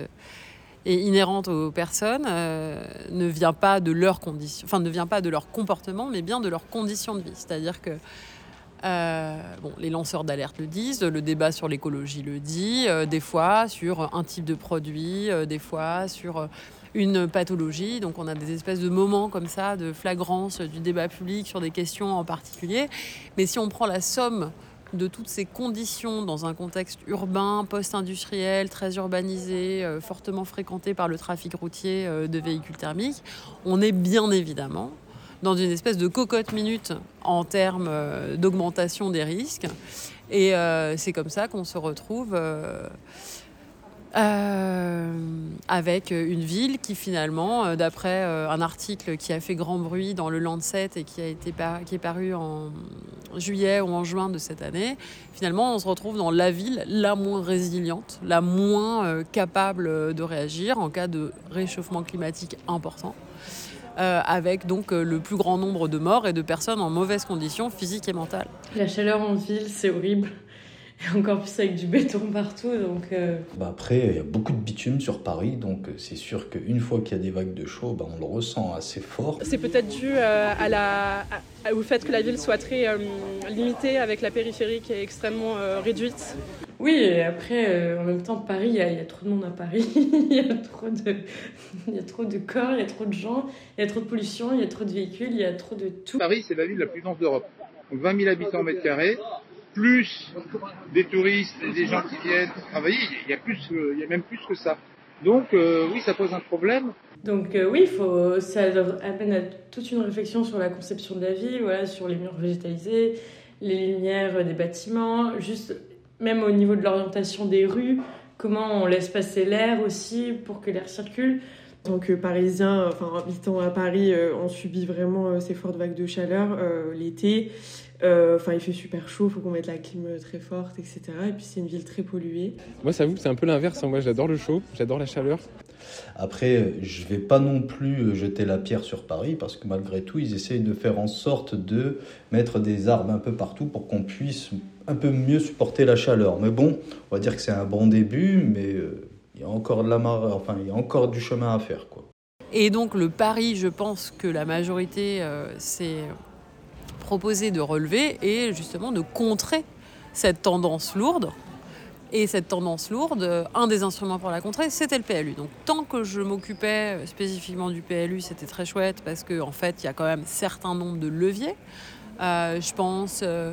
et inhérente aux personnes euh, ne vient pas de leurs conditions, enfin ne vient pas de leur comportement, mais bien de leurs conditions de vie. C'est-à-dire que euh, bon, les lanceurs d'alerte le disent, le débat sur l'écologie le dit, euh, des fois sur un type de produit, des fois sur une pathologie. Donc on a des espèces de moments comme ça, de flagrance du débat public sur des questions en particulier. Mais si on prend la somme de toutes ces conditions dans un contexte urbain, post-industriel, très urbanisé, euh, fortement fréquenté par le trafic routier euh, de véhicules thermiques, on est bien évidemment dans une espèce de cocotte minute en termes euh, d'augmentation des risques. Et c'est comme ça qu'on se retrouve Euh, avec une ville qui finalement, euh, d'après euh, un article qui a fait grand bruit dans le Lancet et qui, a été qui est paru en juillet ou en juin de cette année, finalement on se retrouve dans la ville la moins résiliente, la moins capable de réagir en cas de réchauffement climatique important. avec donc le plus grand nombre de morts et de personnes en mauvaise condition physique et mentale. La chaleur en ville, c'est horrible. Et encore plus avec du béton partout. Donc, euh. bah après, il y a beaucoup de bitume sur Paris, donc euh, c'est sûr qu'une fois qu'il y a des vagues de chaud, bah on le ressent assez fort. C'est peut-être dû euh, à la, au fait que la ville soit très limitée avec la périphérie qui est extrêmement réduite. Oui, et après, en même temps, Paris, il y, a trop de monde à Paris. <laughs> il, y a trop de, il y a trop de corps, il y a trop de gens, il y a trop de pollution, il y a trop de véhicules, il y a trop de tout. Paris, c'est la ville la plus dense d'Europe. Donc 20 000 habitants au mètre carré, plus des touristes et des gens qui viennent travailler, il y a, plus, il y a même plus que ça. Donc euh, oui, ça pose un problème. Donc euh, oui, faut, ça amène à toute une réflexion sur la conception de la ville, voilà, sur les murs végétalisés, les lumières des bâtiments, juste même au niveau de l'orientation des rues, comment on laisse passer l'air aussi pour que l'air circule. En tant que Parisien, enfin habitant à Paris, euh, on subit vraiment ces fortes vagues de chaleur l'été. Euh, enfin, il fait super chaud, il faut qu'on mette la clim très forte, etc. Et puis c'est une ville très polluée. Moi, ça vous, c'est un peu l'inverse. Hein. Moi, j'adore le chaud, j'adore la chaleur. Après, je vais pas non plus jeter la pierre sur Paris parce que malgré tout, ils essayent de faire en sorte de mettre des arbres un peu partout pour qu'on puisse un peu mieux supporter la chaleur. Mais bon, on va dire que c'est un bon début, mais euh, il y a encore de la mar... enfin, il y a encore du chemin à faire, quoi. Et donc le Paris, je pense que la majorité, euh, c'est proposer de relever et justement de contrer cette tendance lourde. Et cette tendance lourde, un des instruments pour la contrer, c'était le PLU. Donc tant que je m'occupais spécifiquement du PLU, c'était très chouette parce qu'en en fait, il y a quand même certain nombre de leviers. Euh, je pense euh,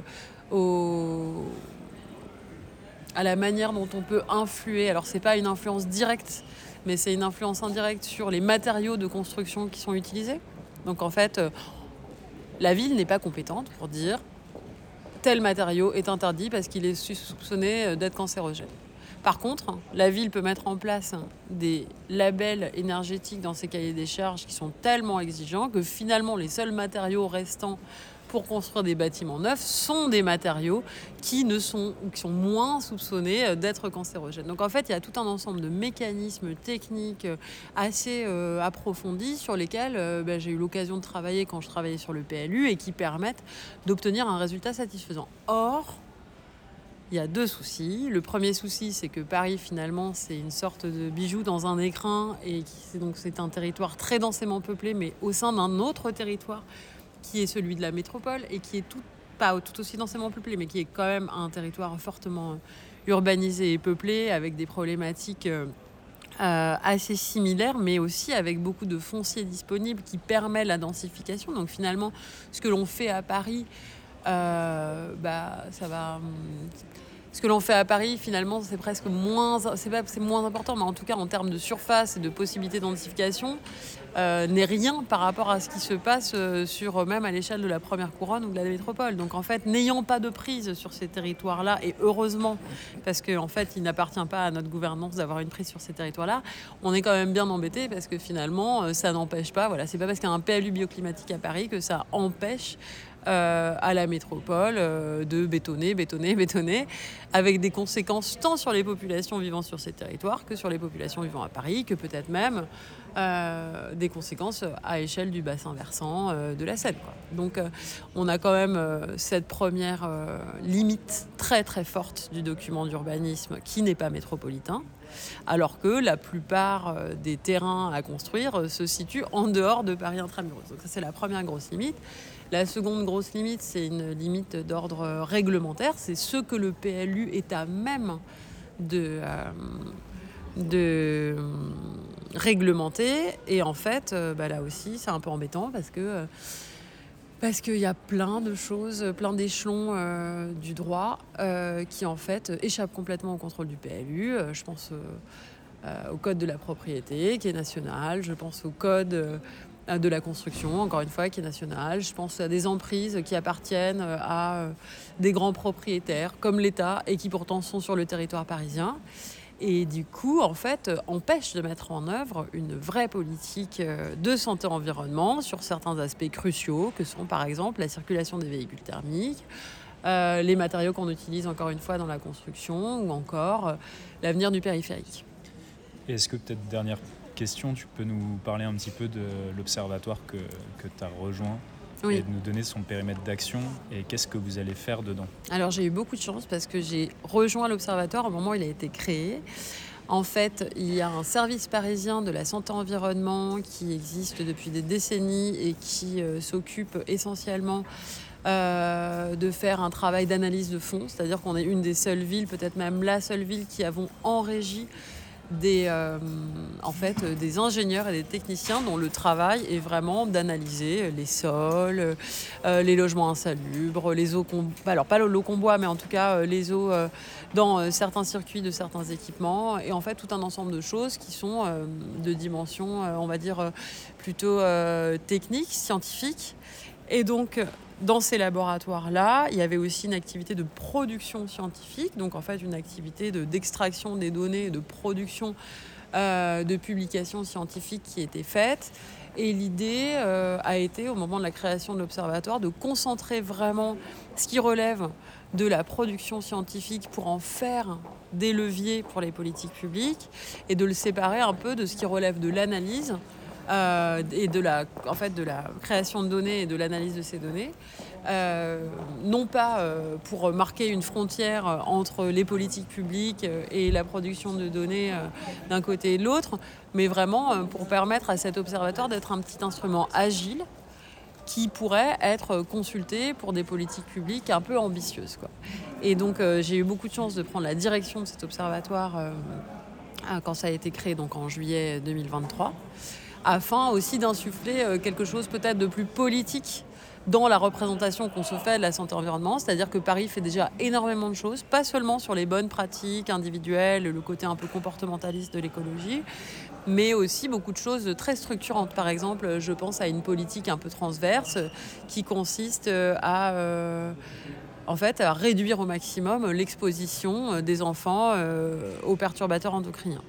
à la manière dont on peut influer. Alors c'est pas une influence directe, mais c'est une influence indirecte sur les matériaux de construction qui sont utilisés. Donc en fait, euh, la ville n'est pas compétente pour dire tel matériau est interdit parce qu'il est soupçonné euh, d'être cancérogène. Par contre, la ville peut mettre en place des labels énergétiques dans ses cahiers des charges qui sont tellement exigeants que finalement les seuls matériaux restants pour construire des bâtiments neufs sont des matériaux qui, ne sont, qui sont moins soupçonnés euh, d'être cancérogènes. Donc en fait, il y a tout un ensemble de mécanismes techniques euh, assez euh, approfondis sur lesquels ben, j'ai eu l'occasion de travailler quand je travaillais sur le PLU et qui permettent d'obtenir un résultat satisfaisant. Or, il y a deux soucis. Le premier souci, c'est que Paris, finalement, c'est une sorte de bijou dans un écrin et c'est donc c'est un territoire très densément peuplé, mais au sein d'un autre territoire qui est celui de la métropole et qui est tout, pas tout aussi densément peuplé, mais qui est quand même un territoire fortement urbanisé et peuplé avec des problématiques euh, euh, assez similaires, mais aussi avec beaucoup de fonciers disponibles qui permet la densification. Donc finalement, ce que l'on fait à Paris, euh, bah, ça va. Hum, ce que l'on fait à Paris, finalement, c'est presque moins, c'est moins important, mais en tout cas en termes de surface et de possibilités d'identification, euh, n'est rien par rapport à ce qui se passe euh, sur même à l'échelle de la première couronne ou de la métropole. Donc en fait, n'ayant pas de prise sur ces territoires-là, et heureusement, parce qu'en en fait, il n'appartient pas à notre gouvernance d'avoir une prise sur ces territoires-là, on est quand même bien embêté parce que finalement, euh, ça n'empêche pas. Voilà, c'est pas parce qu'il y a un PLU bioclimatique à Paris que ça empêche euh, à la métropole euh, de bétonner, bétonner, <laughs> bétonner, avec des conséquences tant sur les populations vivant sur ces territoires que sur les populations vivant à Paris, que peut-être même euh, des conséquences à échelle du bassin versant de la Seine. Donc on a quand même cette première limite très très forte du document d'urbanisme qui n'est pas métropolitain alors que la plupart des terrains à construire se situent en dehors de Paris intramuros. Donc ça c'est la première grosse limite. La seconde grosse limite, c'est une limite d'ordre réglementaire. C'est ce que le PLU est à même de, euh, réglementer. Et en fait, euh, bah là aussi, c'est un peu embêtant parce que parce qu'il y a plein de choses, plein d'échelons euh, du droit qui en fait échappent complètement au contrôle du PLU. je pense au code de la propriété qui est national, je pense au code euh, de la construction, encore une fois, qui est nationale. Je pense à des emprises qui appartiennent euh, à euh, des grands propriétaires comme l'État et qui pourtant sont sur le territoire parisien. Et du coup, en fait, empêche de mettre en œuvre une vraie politique euh, de santé-environnement sur certains aspects cruciaux, que sont par exemple la circulation des véhicules thermiques, euh, les matériaux qu'on utilise encore une fois dans la construction, ou encore euh, l'avenir du périphérique. Est-ce que peut-être dernière question, tu peux nous parler un petit peu de l'observatoire que, que tu as rejoint? Oui. et de nous donner son périmètre d'action et qu'est-ce que vous allez faire dedans Alors j'ai eu beaucoup de chance parce que j'ai rejoint l'Observatoire au moment où il a été créé. En fait, il y a un service parisien de la santé-environnement qui existe depuis des décennies et qui euh, s'occupe essentiellement euh, de faire un travail d'analyse de fond. C'est-à-dire qu'on est une des seules villes, peut-être même la seule ville qui avons en régie des, euh, en fait, euh, des ingénieurs et des techniciens dont le travail est vraiment d'analyser les sols, euh, les logements insalubres, les eaux qu'on... Alors pas l'eau qu'on boit, mais en tout cas euh, les eaux euh, dans euh, certains circuits de certains équipements. Et en fait tout un ensemble de choses qui sont euh, de dimension, euh, on va dire, euh, plutôt euh, technique, scientifique. Et donc, dans ces laboratoires-là, il y avait aussi une activité de production scientifique, donc en fait une activité de- d'extraction des données, de production euh, de publications scientifiques qui étaient faites. Et l'idée euh, a été, au moment de la création de l'observatoire, de concentrer vraiment ce qui relève de la production scientifique pour en faire des leviers pour les politiques publiques et de le séparer un peu de ce qui relève de l'analyse euh, et de la, en fait, de la création de données et de l'analyse de ces données. Euh, non pas euh, pour marquer une frontière entre les politiques publiques et la production de données d'un côté et de l'autre, mais vraiment pour permettre à cet observatoire d'être un petit instrument agile qui pourrait être consulté pour des politiques publiques un peu ambitieuses. Quoi. Et donc j'ai eu beaucoup de chance de prendre la direction de cet observatoire quand ça a été créé donc en juillet 2023, afin aussi d'insuffler euh, quelque chose peut-être de plus politique dans la représentation qu'on se fait de la santé environnement, c'est-à-dire que Paris fait déjà énormément de choses, pas seulement sur les bonnes pratiques individuelles, le côté un peu comportementaliste de l'écologie, mais aussi beaucoup de choses très structurantes. Par exemple, je pense à une politique un peu transverse qui consiste euh, à, euh, en fait, réduire au maximum l'exposition des enfants aux perturbateurs endocriniens.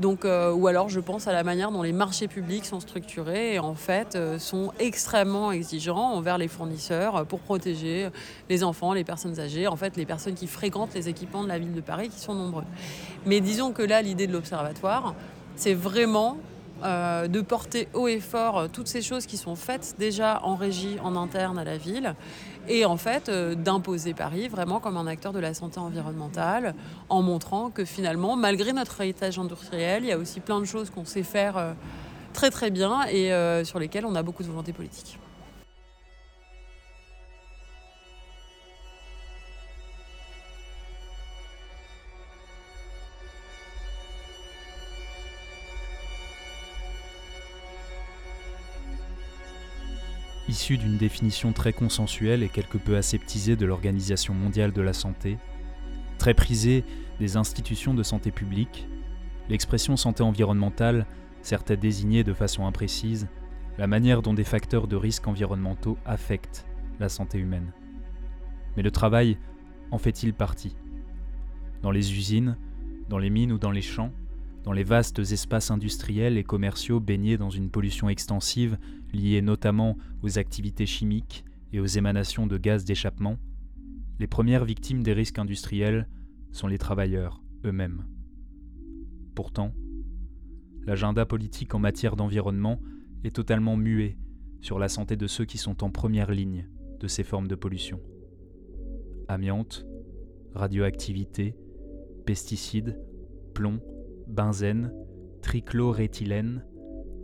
Donc, euh, ou alors je pense à la manière dont les marchés publics sont structurés et en fait euh, sont extrêmement exigeants envers les fournisseurs euh, pour protéger les enfants, les personnes âgées, en fait les personnes qui fréquentent les équipements de la ville de Paris qui sont nombreux. Mais disons que là l'idée de l'observatoire, c'est vraiment de porter haut et fort toutes ces choses qui sont faites déjà en régie, en interne à la ville, et en fait euh, d'imposer Paris vraiment comme un acteur de la santé environnementale, en montrant que finalement, malgré notre héritage industriel, il y a aussi plein de choses qu'on sait faire euh, très très bien et euh, sur lesquelles on a beaucoup de volonté politique. Issu d'une définition très consensuelle et quelque peu aseptisée de l'Organisation mondiale de la santé, très prisée des institutions de santé publique, l'expression santé environnementale sert à désigner de façon imprécise la manière dont des facteurs de risques environnementaux affectent la santé humaine. Mais le travail en fait-il partie? Dans les usines, dans les mines ou dans les champs, dans les vastes espaces industriels et commerciaux baignés dans une pollution extensive liée notamment aux activités chimiques et aux émanations de gaz d'échappement, les premières victimes des risques industriels sont les travailleurs eux-mêmes. Pourtant, l'agenda politique en matière d'environnement est totalement muet sur la santé de ceux qui sont en première ligne de ces formes de pollution. Amiante, radioactivité, pesticides, plomb, benzène, trichloréthylène,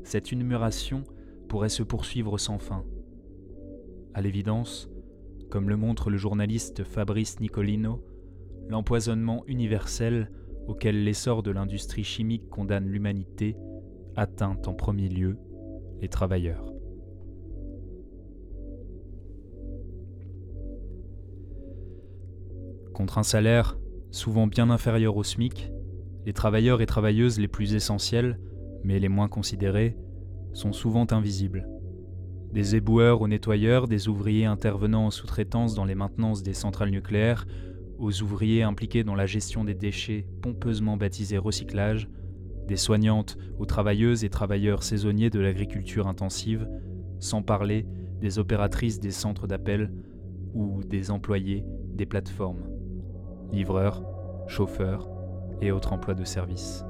cette énumération pourrait se poursuivre sans fin. À l'évidence, comme le montre le journaliste Fabrice Nicolino, l'empoisonnement universel auquel l'essor de l'industrie chimique condamne l'humanité atteint en premier lieu les travailleurs. Contre un salaire souvent bien inférieur au SMIC, les travailleurs et travailleuses les plus essentiels, mais les moins considérés, sont souvent invisibles. Des éboueurs aux nettoyeurs, des ouvriers intervenant en sous-traitance dans les maintenances des centrales nucléaires aux ouvriers impliqués dans la gestion des déchets pompeusement baptisés recyclage, des soignantes aux travailleuses et travailleurs saisonniers de l'agriculture intensive, sans parler des opératrices des centres d'appel ou des employés des plateformes, livreurs, chauffeurs et autres emplois de service.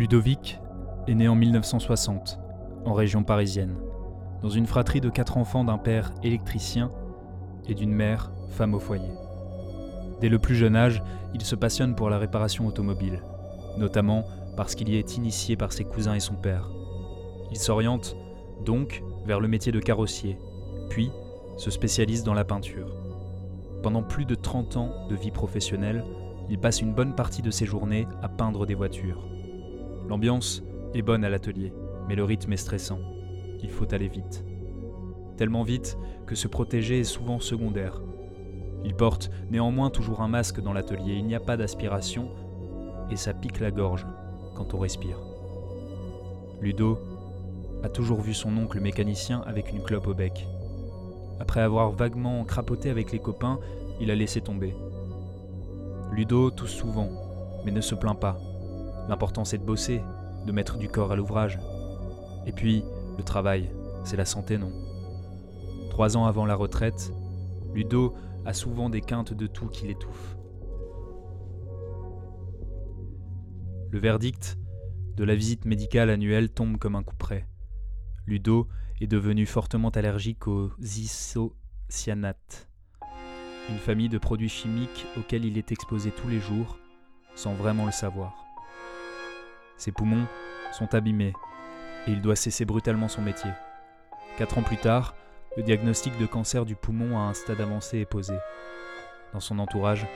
Ludovic est né en 1960, en région parisienne, dans une fratrie de quatre enfants d'un père électricien et d'une mère femme au foyer. Dès le plus jeune âge, il se passionne pour la réparation automobile, notamment parce qu'il y est initié par ses cousins et son père. Il s'oriente donc vers le métier de carrossier, puis se spécialise dans la peinture. Pendant plus de 30 ans de vie professionnelle, il passe une bonne partie de ses journées à peindre des voitures. L'ambiance est bonne à l'atelier, mais le rythme est stressant. Il faut aller vite. Tellement vite que se protéger est souvent secondaire. Il porte néanmoins toujours un masque dans l'atelier, il n'y a pas d'aspiration et ça pique la gorge quand on respire. Ludo a toujours vu son oncle mécanicien avec une clope au bec. Après avoir vaguement crapoté avec les copains, il a laissé tomber. Ludo tousse souvent, mais ne se plaint pas. L'important c'est de bosser, de mettre du corps à l'ouvrage. Et puis, le travail, c'est la santé, non? Trois ans avant la retraite, Ludo a souvent des quintes de tout qui l'étouffent. Le verdict de la visite médicale annuelle tombe comme un coup près. Ludo est devenu fortement allergique aux isocyanates, une famille de produits chimiques auxquels il est exposé tous les jours sans vraiment le savoir. Ses poumons sont abîmés et il doit cesser brutalement son métier. Quatre ans plus tard, le diagnostic de cancer du poumon à un stade avancé est posé. Dans son entourage,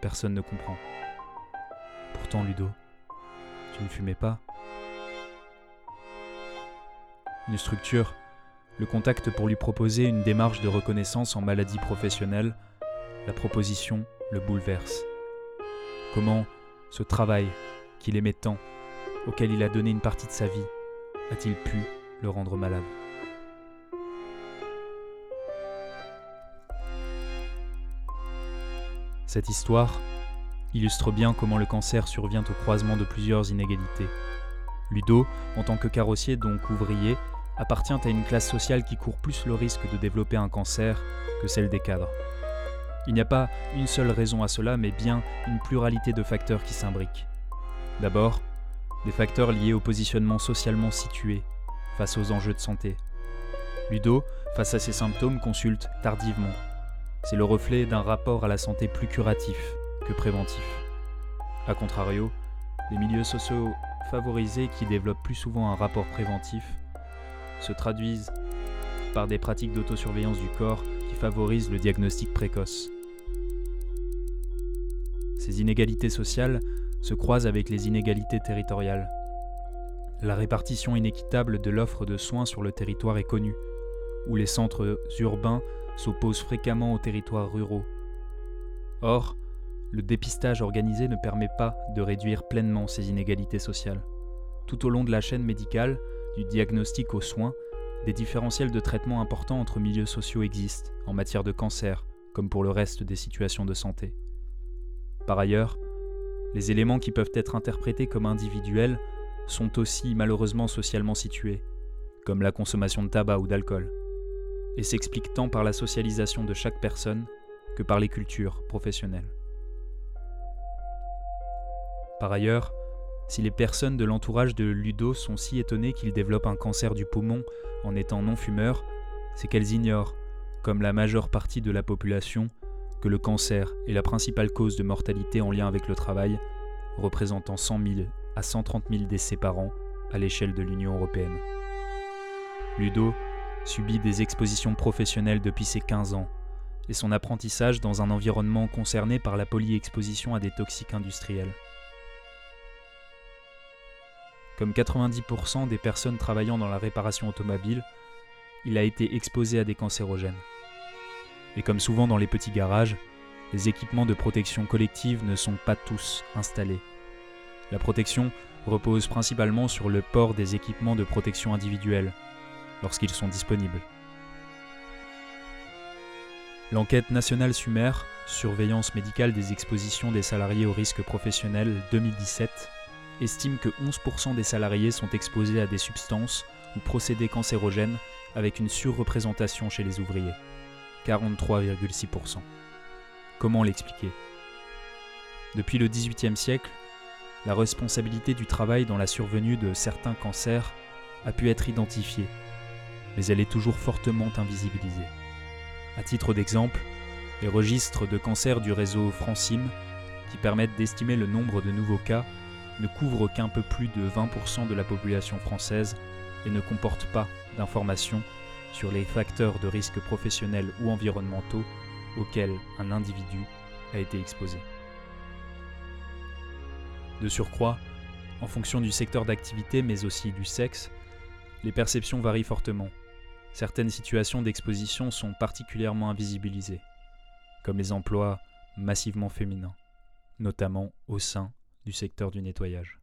personne ne comprend. Pourtant, Ludo, tu ne fumais pas Une structure le contacte pour lui proposer une démarche de reconnaissance en maladie professionnelle. La proposition le bouleverse. Comment ce travail qu'il aimait tant auquel il a donné une partie de sa vie, a-t-il pu le rendre malade Cette histoire illustre bien comment le cancer survient au croisement de plusieurs inégalités. Ludo, en tant que carrossier, donc ouvrier, appartient à une classe sociale qui court plus le risque de développer un cancer que celle des cadres. Il n'y a pas une seule raison à cela, mais bien une pluralité de facteurs qui s'imbriquent. D'abord, des facteurs liés au positionnement socialement situé face aux enjeux de santé. Ludo, face à ces symptômes, consulte tardivement. C'est le reflet d'un rapport à la santé plus curatif que préventif. A contrario, les milieux sociaux favorisés qui développent plus souvent un rapport préventif se traduisent par des pratiques d'autosurveillance du corps qui favorisent le diagnostic précoce. Ces inégalités sociales se croisent avec les inégalités territoriales. La répartition inéquitable de l'offre de soins sur le territoire est connue, où les centres urbains s'opposent fréquemment aux territoires ruraux. Or, le dépistage organisé ne permet pas de réduire pleinement ces inégalités sociales. Tout au long de la chaîne médicale, du diagnostic aux soins, des différentiels de traitement importants entre milieux sociaux existent, en matière de cancer, comme pour le reste des situations de santé. Par ailleurs, les éléments qui peuvent être interprétés comme individuels sont aussi malheureusement socialement situés, comme la consommation de tabac ou d'alcool, et s'expliquent tant par la socialisation de chaque personne que par les cultures professionnelles. Par ailleurs, si les personnes de l'entourage de Ludo sont si étonnées qu'il développe un cancer du poumon en étant non-fumeur, c'est qu'elles ignorent, comme la majeure partie de la population, que le cancer est la principale cause de mortalité en lien avec le travail, représentant 100 000 à 130 000 décès par an à l'échelle de l'Union européenne. Ludo subit des expositions professionnelles depuis ses 15 ans et son apprentissage dans un environnement concerné par la polyexposition à des toxiques industriels. Comme 90% des personnes travaillant dans la réparation automobile, il a été exposé à des cancérogènes. Et comme souvent dans les petits garages, les équipements de protection collective ne sont pas tous installés. La protection repose principalement sur le port des équipements de protection individuelle, lorsqu'ils sont disponibles. L'enquête nationale Sumer, Surveillance médicale des expositions des salariés aux risques professionnels 2017, estime que 11% des salariés sont exposés à des substances ou procédés cancérogènes avec une surreprésentation chez les ouvriers, 43,6%. Comment l'expliquer? Depuis le XVIIIe siècle, la responsabilité du travail dans la survenue de certains cancers a pu être identifiée, mais elle est toujours fortement invisibilisée. À titre d'exemple, les registres de cancer du réseau Francim, qui permettent d'estimer le nombre de nouveaux cas, ne couvrent qu'un peu plus de 20% de la population française et ne comportent pas d'informations sur les facteurs de risque professionnels ou environnementaux auxquels un individu a été exposé. De surcroît, en fonction du secteur d'activité mais aussi du sexe, les perceptions varient fortement. Certaines situations d'exposition sont particulièrement invisibilisées, comme les emplois massivement féminins, notamment au sein du secteur du nettoyage.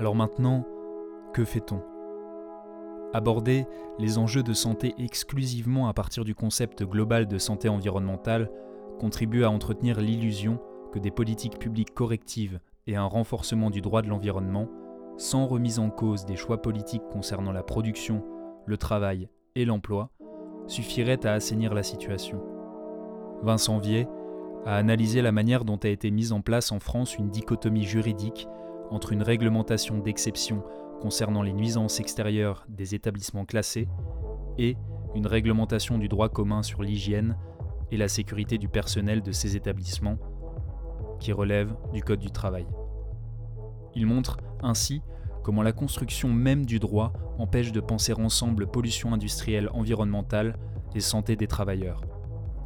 Alors maintenant, que fait-on? Aborder les enjeux de santé exclusivement à partir du concept global de santé environnementale contribue à entretenir l'illusion que des politiques publiques correctives et un renforcement du droit de l'environnement, sans remise en cause des choix politiques concernant la production, le travail et l'emploi, suffiraient à assainir la situation. Vincent Vier a analysé la manière dont a été mise en place en France une dichotomie juridique entre une réglementation d'exception concernant les nuisances extérieures des établissements classés et une réglementation du droit commun sur l'hygiène et la sécurité du personnel de ces établissements qui relève du Code du travail. Il montre ainsi comment la construction même du droit empêche de penser ensemble pollution industrielle environnementale et santé des travailleurs.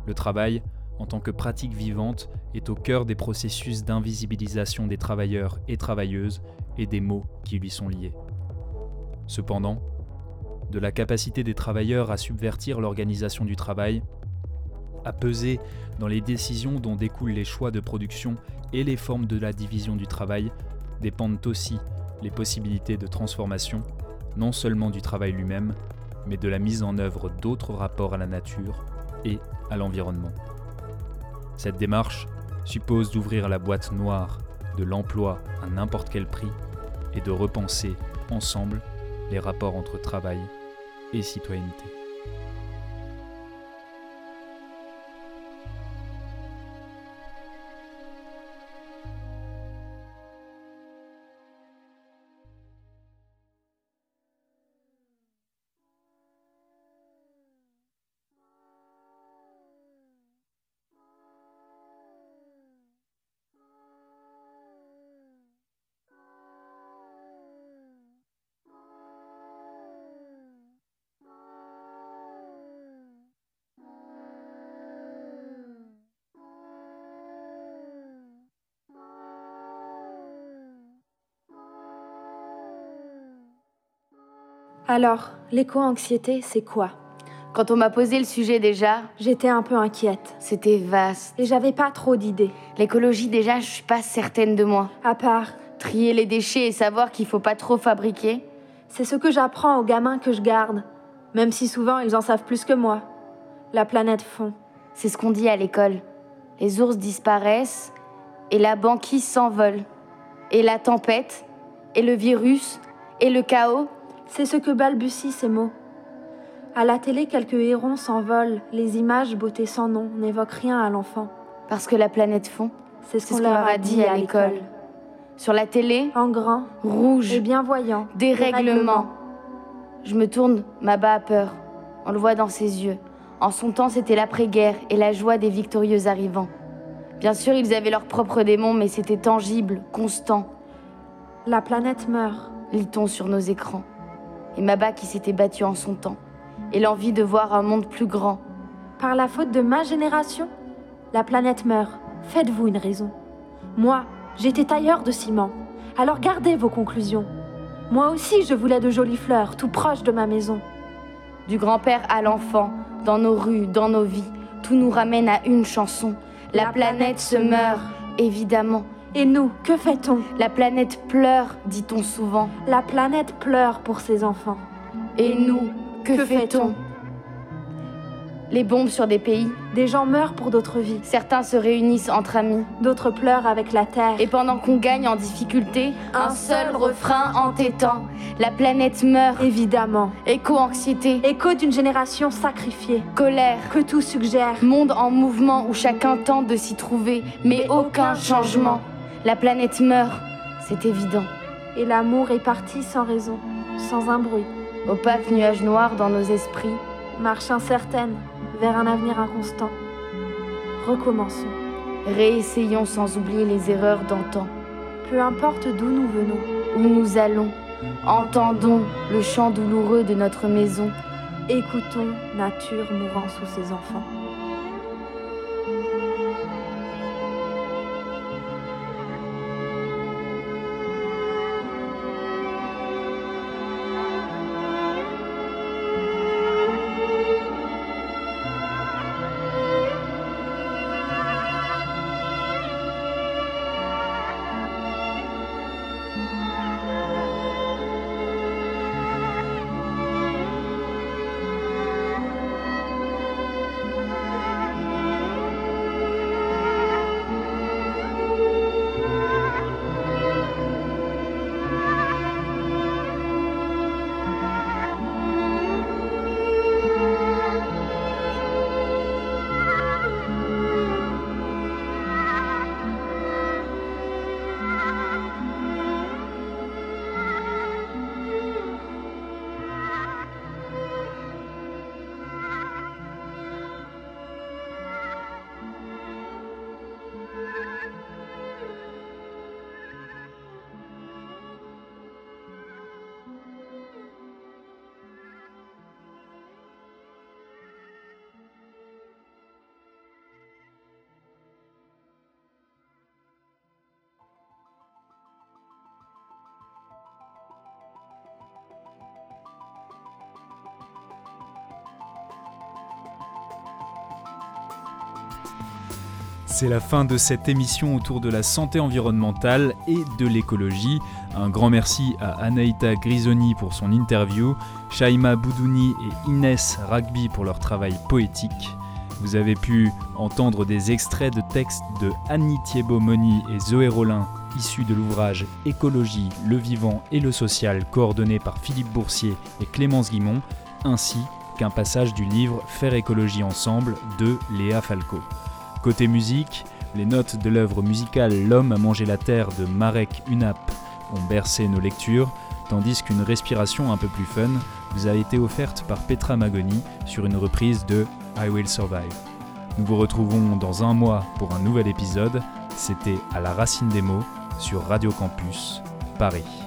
Le travail, en tant que pratique vivante, est au cœur des processus d'invisibilisation des travailleurs et travailleuses et des maux qui lui sont liés. Cependant, de la capacité des travailleurs à subvertir l'organisation du travail, à peser dans les décisions dont découlent les choix de production et les formes de la division du travail, dépendent aussi les possibilités de transformation, non seulement du travail lui-même, mais de la mise en œuvre d'autres rapports à la nature et à l'environnement. Cette démarche suppose d'ouvrir la boîte noire de l'emploi à n'importe quel prix et de repenser ensemble les rapports entre travail et citoyenneté. Alors, l'éco-anxiété, c'est quoi? Quand on m'a posé le sujet déjà, J'étais un peu inquiète. c'était vaste. Et j'avais pas trop d'idées. L'écologie déjà, je suis pas certaine de moi. À part, Trier les déchets et savoir qu'il faut pas trop fabriquer. c'est ce que j'apprends aux gamins que je garde. Même si souvent ils en savent plus que moi. La planète fond. C'est ce qu'on dit à l'école. Les ours disparaissent et la banquise s'envole. Et la tempête, et le virus, et le chaos. C'est ce que balbutient ces mots. À la télé, quelques hérons s'envolent. Les images, beauté sans nom, n'évoquent rien à l'enfant. Parce que la planète fond. C'est ce qu'on leur a dit à l'école. Sur la télé, En grand rouge, et bien voyant. dérèglement. Je me tourne, Maba a peur. On le voit dans ses yeux. En son temps, c'était l'après-guerre et la joie des victorieux arrivants. Bien sûr, ils avaient leurs propres démons, mais c'était tangible, constant. La planète meurt. Lit-on sur nos écrans. Et Maba qui s'était battu en son temps. Et l'envie de voir un monde plus grand. Par la faute de ma génération, la planète meurt. Faites-vous une raison. Moi, J'étais tailleur de ciment. Alors gardez vos conclusions. Moi aussi, je voulais de jolies fleurs, tout proche de ma maison. Du grand-père à l'enfant, dans nos rues, dans nos vies, tout nous ramène à une chanson. La, planète se meurt, évidemment. Et nous, que fait-on La planète pleure, dit-on souvent. La planète pleure pour ses enfants. Et nous, que, Que fait-on Les bombes sur des pays. Des gens meurent pour d'autres vies. Certains se réunissent entre amis. D'autres pleurent avec la terre. Et pendant qu'on gagne en difficulté, un, seul refrain entêtant. La planète meurt. Évidemment. Éco-anxiété. Écho d'une génération sacrifiée. Colère. Que tout suggère. Monde en mouvement où chacun tente de s'y trouver, mais aucun changement. La planète meurt, c'est évident. Et l'amour est parti sans raison, sans un bruit. Opaque nuage noir dans nos esprits. Marche incertaine vers un avenir inconstant. Recommençons. Réessayons sans oublier les erreurs d'antan. Peu importe d'où nous venons. Où nous allons, entendons le chant douloureux de notre maison. Écoutons nature mourant sous ses enfants. C'est la fin de cette émission autour de la santé environnementale et de l'écologie. Un grand merci à Anaïta Grisoni pour son interview, Shaima Boudouni et Inès Ragbi pour leur travail poétique. Vous avez pu entendre des extraits de textes de Annie Thiebaud-Moni et Zoé Rollin, issus de l'ouvrage Écologie, le vivant et le social, coordonné par Philippe Boursier et Clémence Guimont, ainsi qu'un passage du livre Faire écologie ensemble de Léa Falco. Côté musique, les notes de l'œuvre musicale L'homme a mangé la terre de Marek Unap ont bercé nos lectures, tandis qu'une respiration un peu plus fun vous a été offerte par Petra Magoni sur une reprise de I Will Survive. Nous vous retrouvons dans un mois pour un nouvel épisode. C'était à la racine des mots sur Radio Campus, Paris.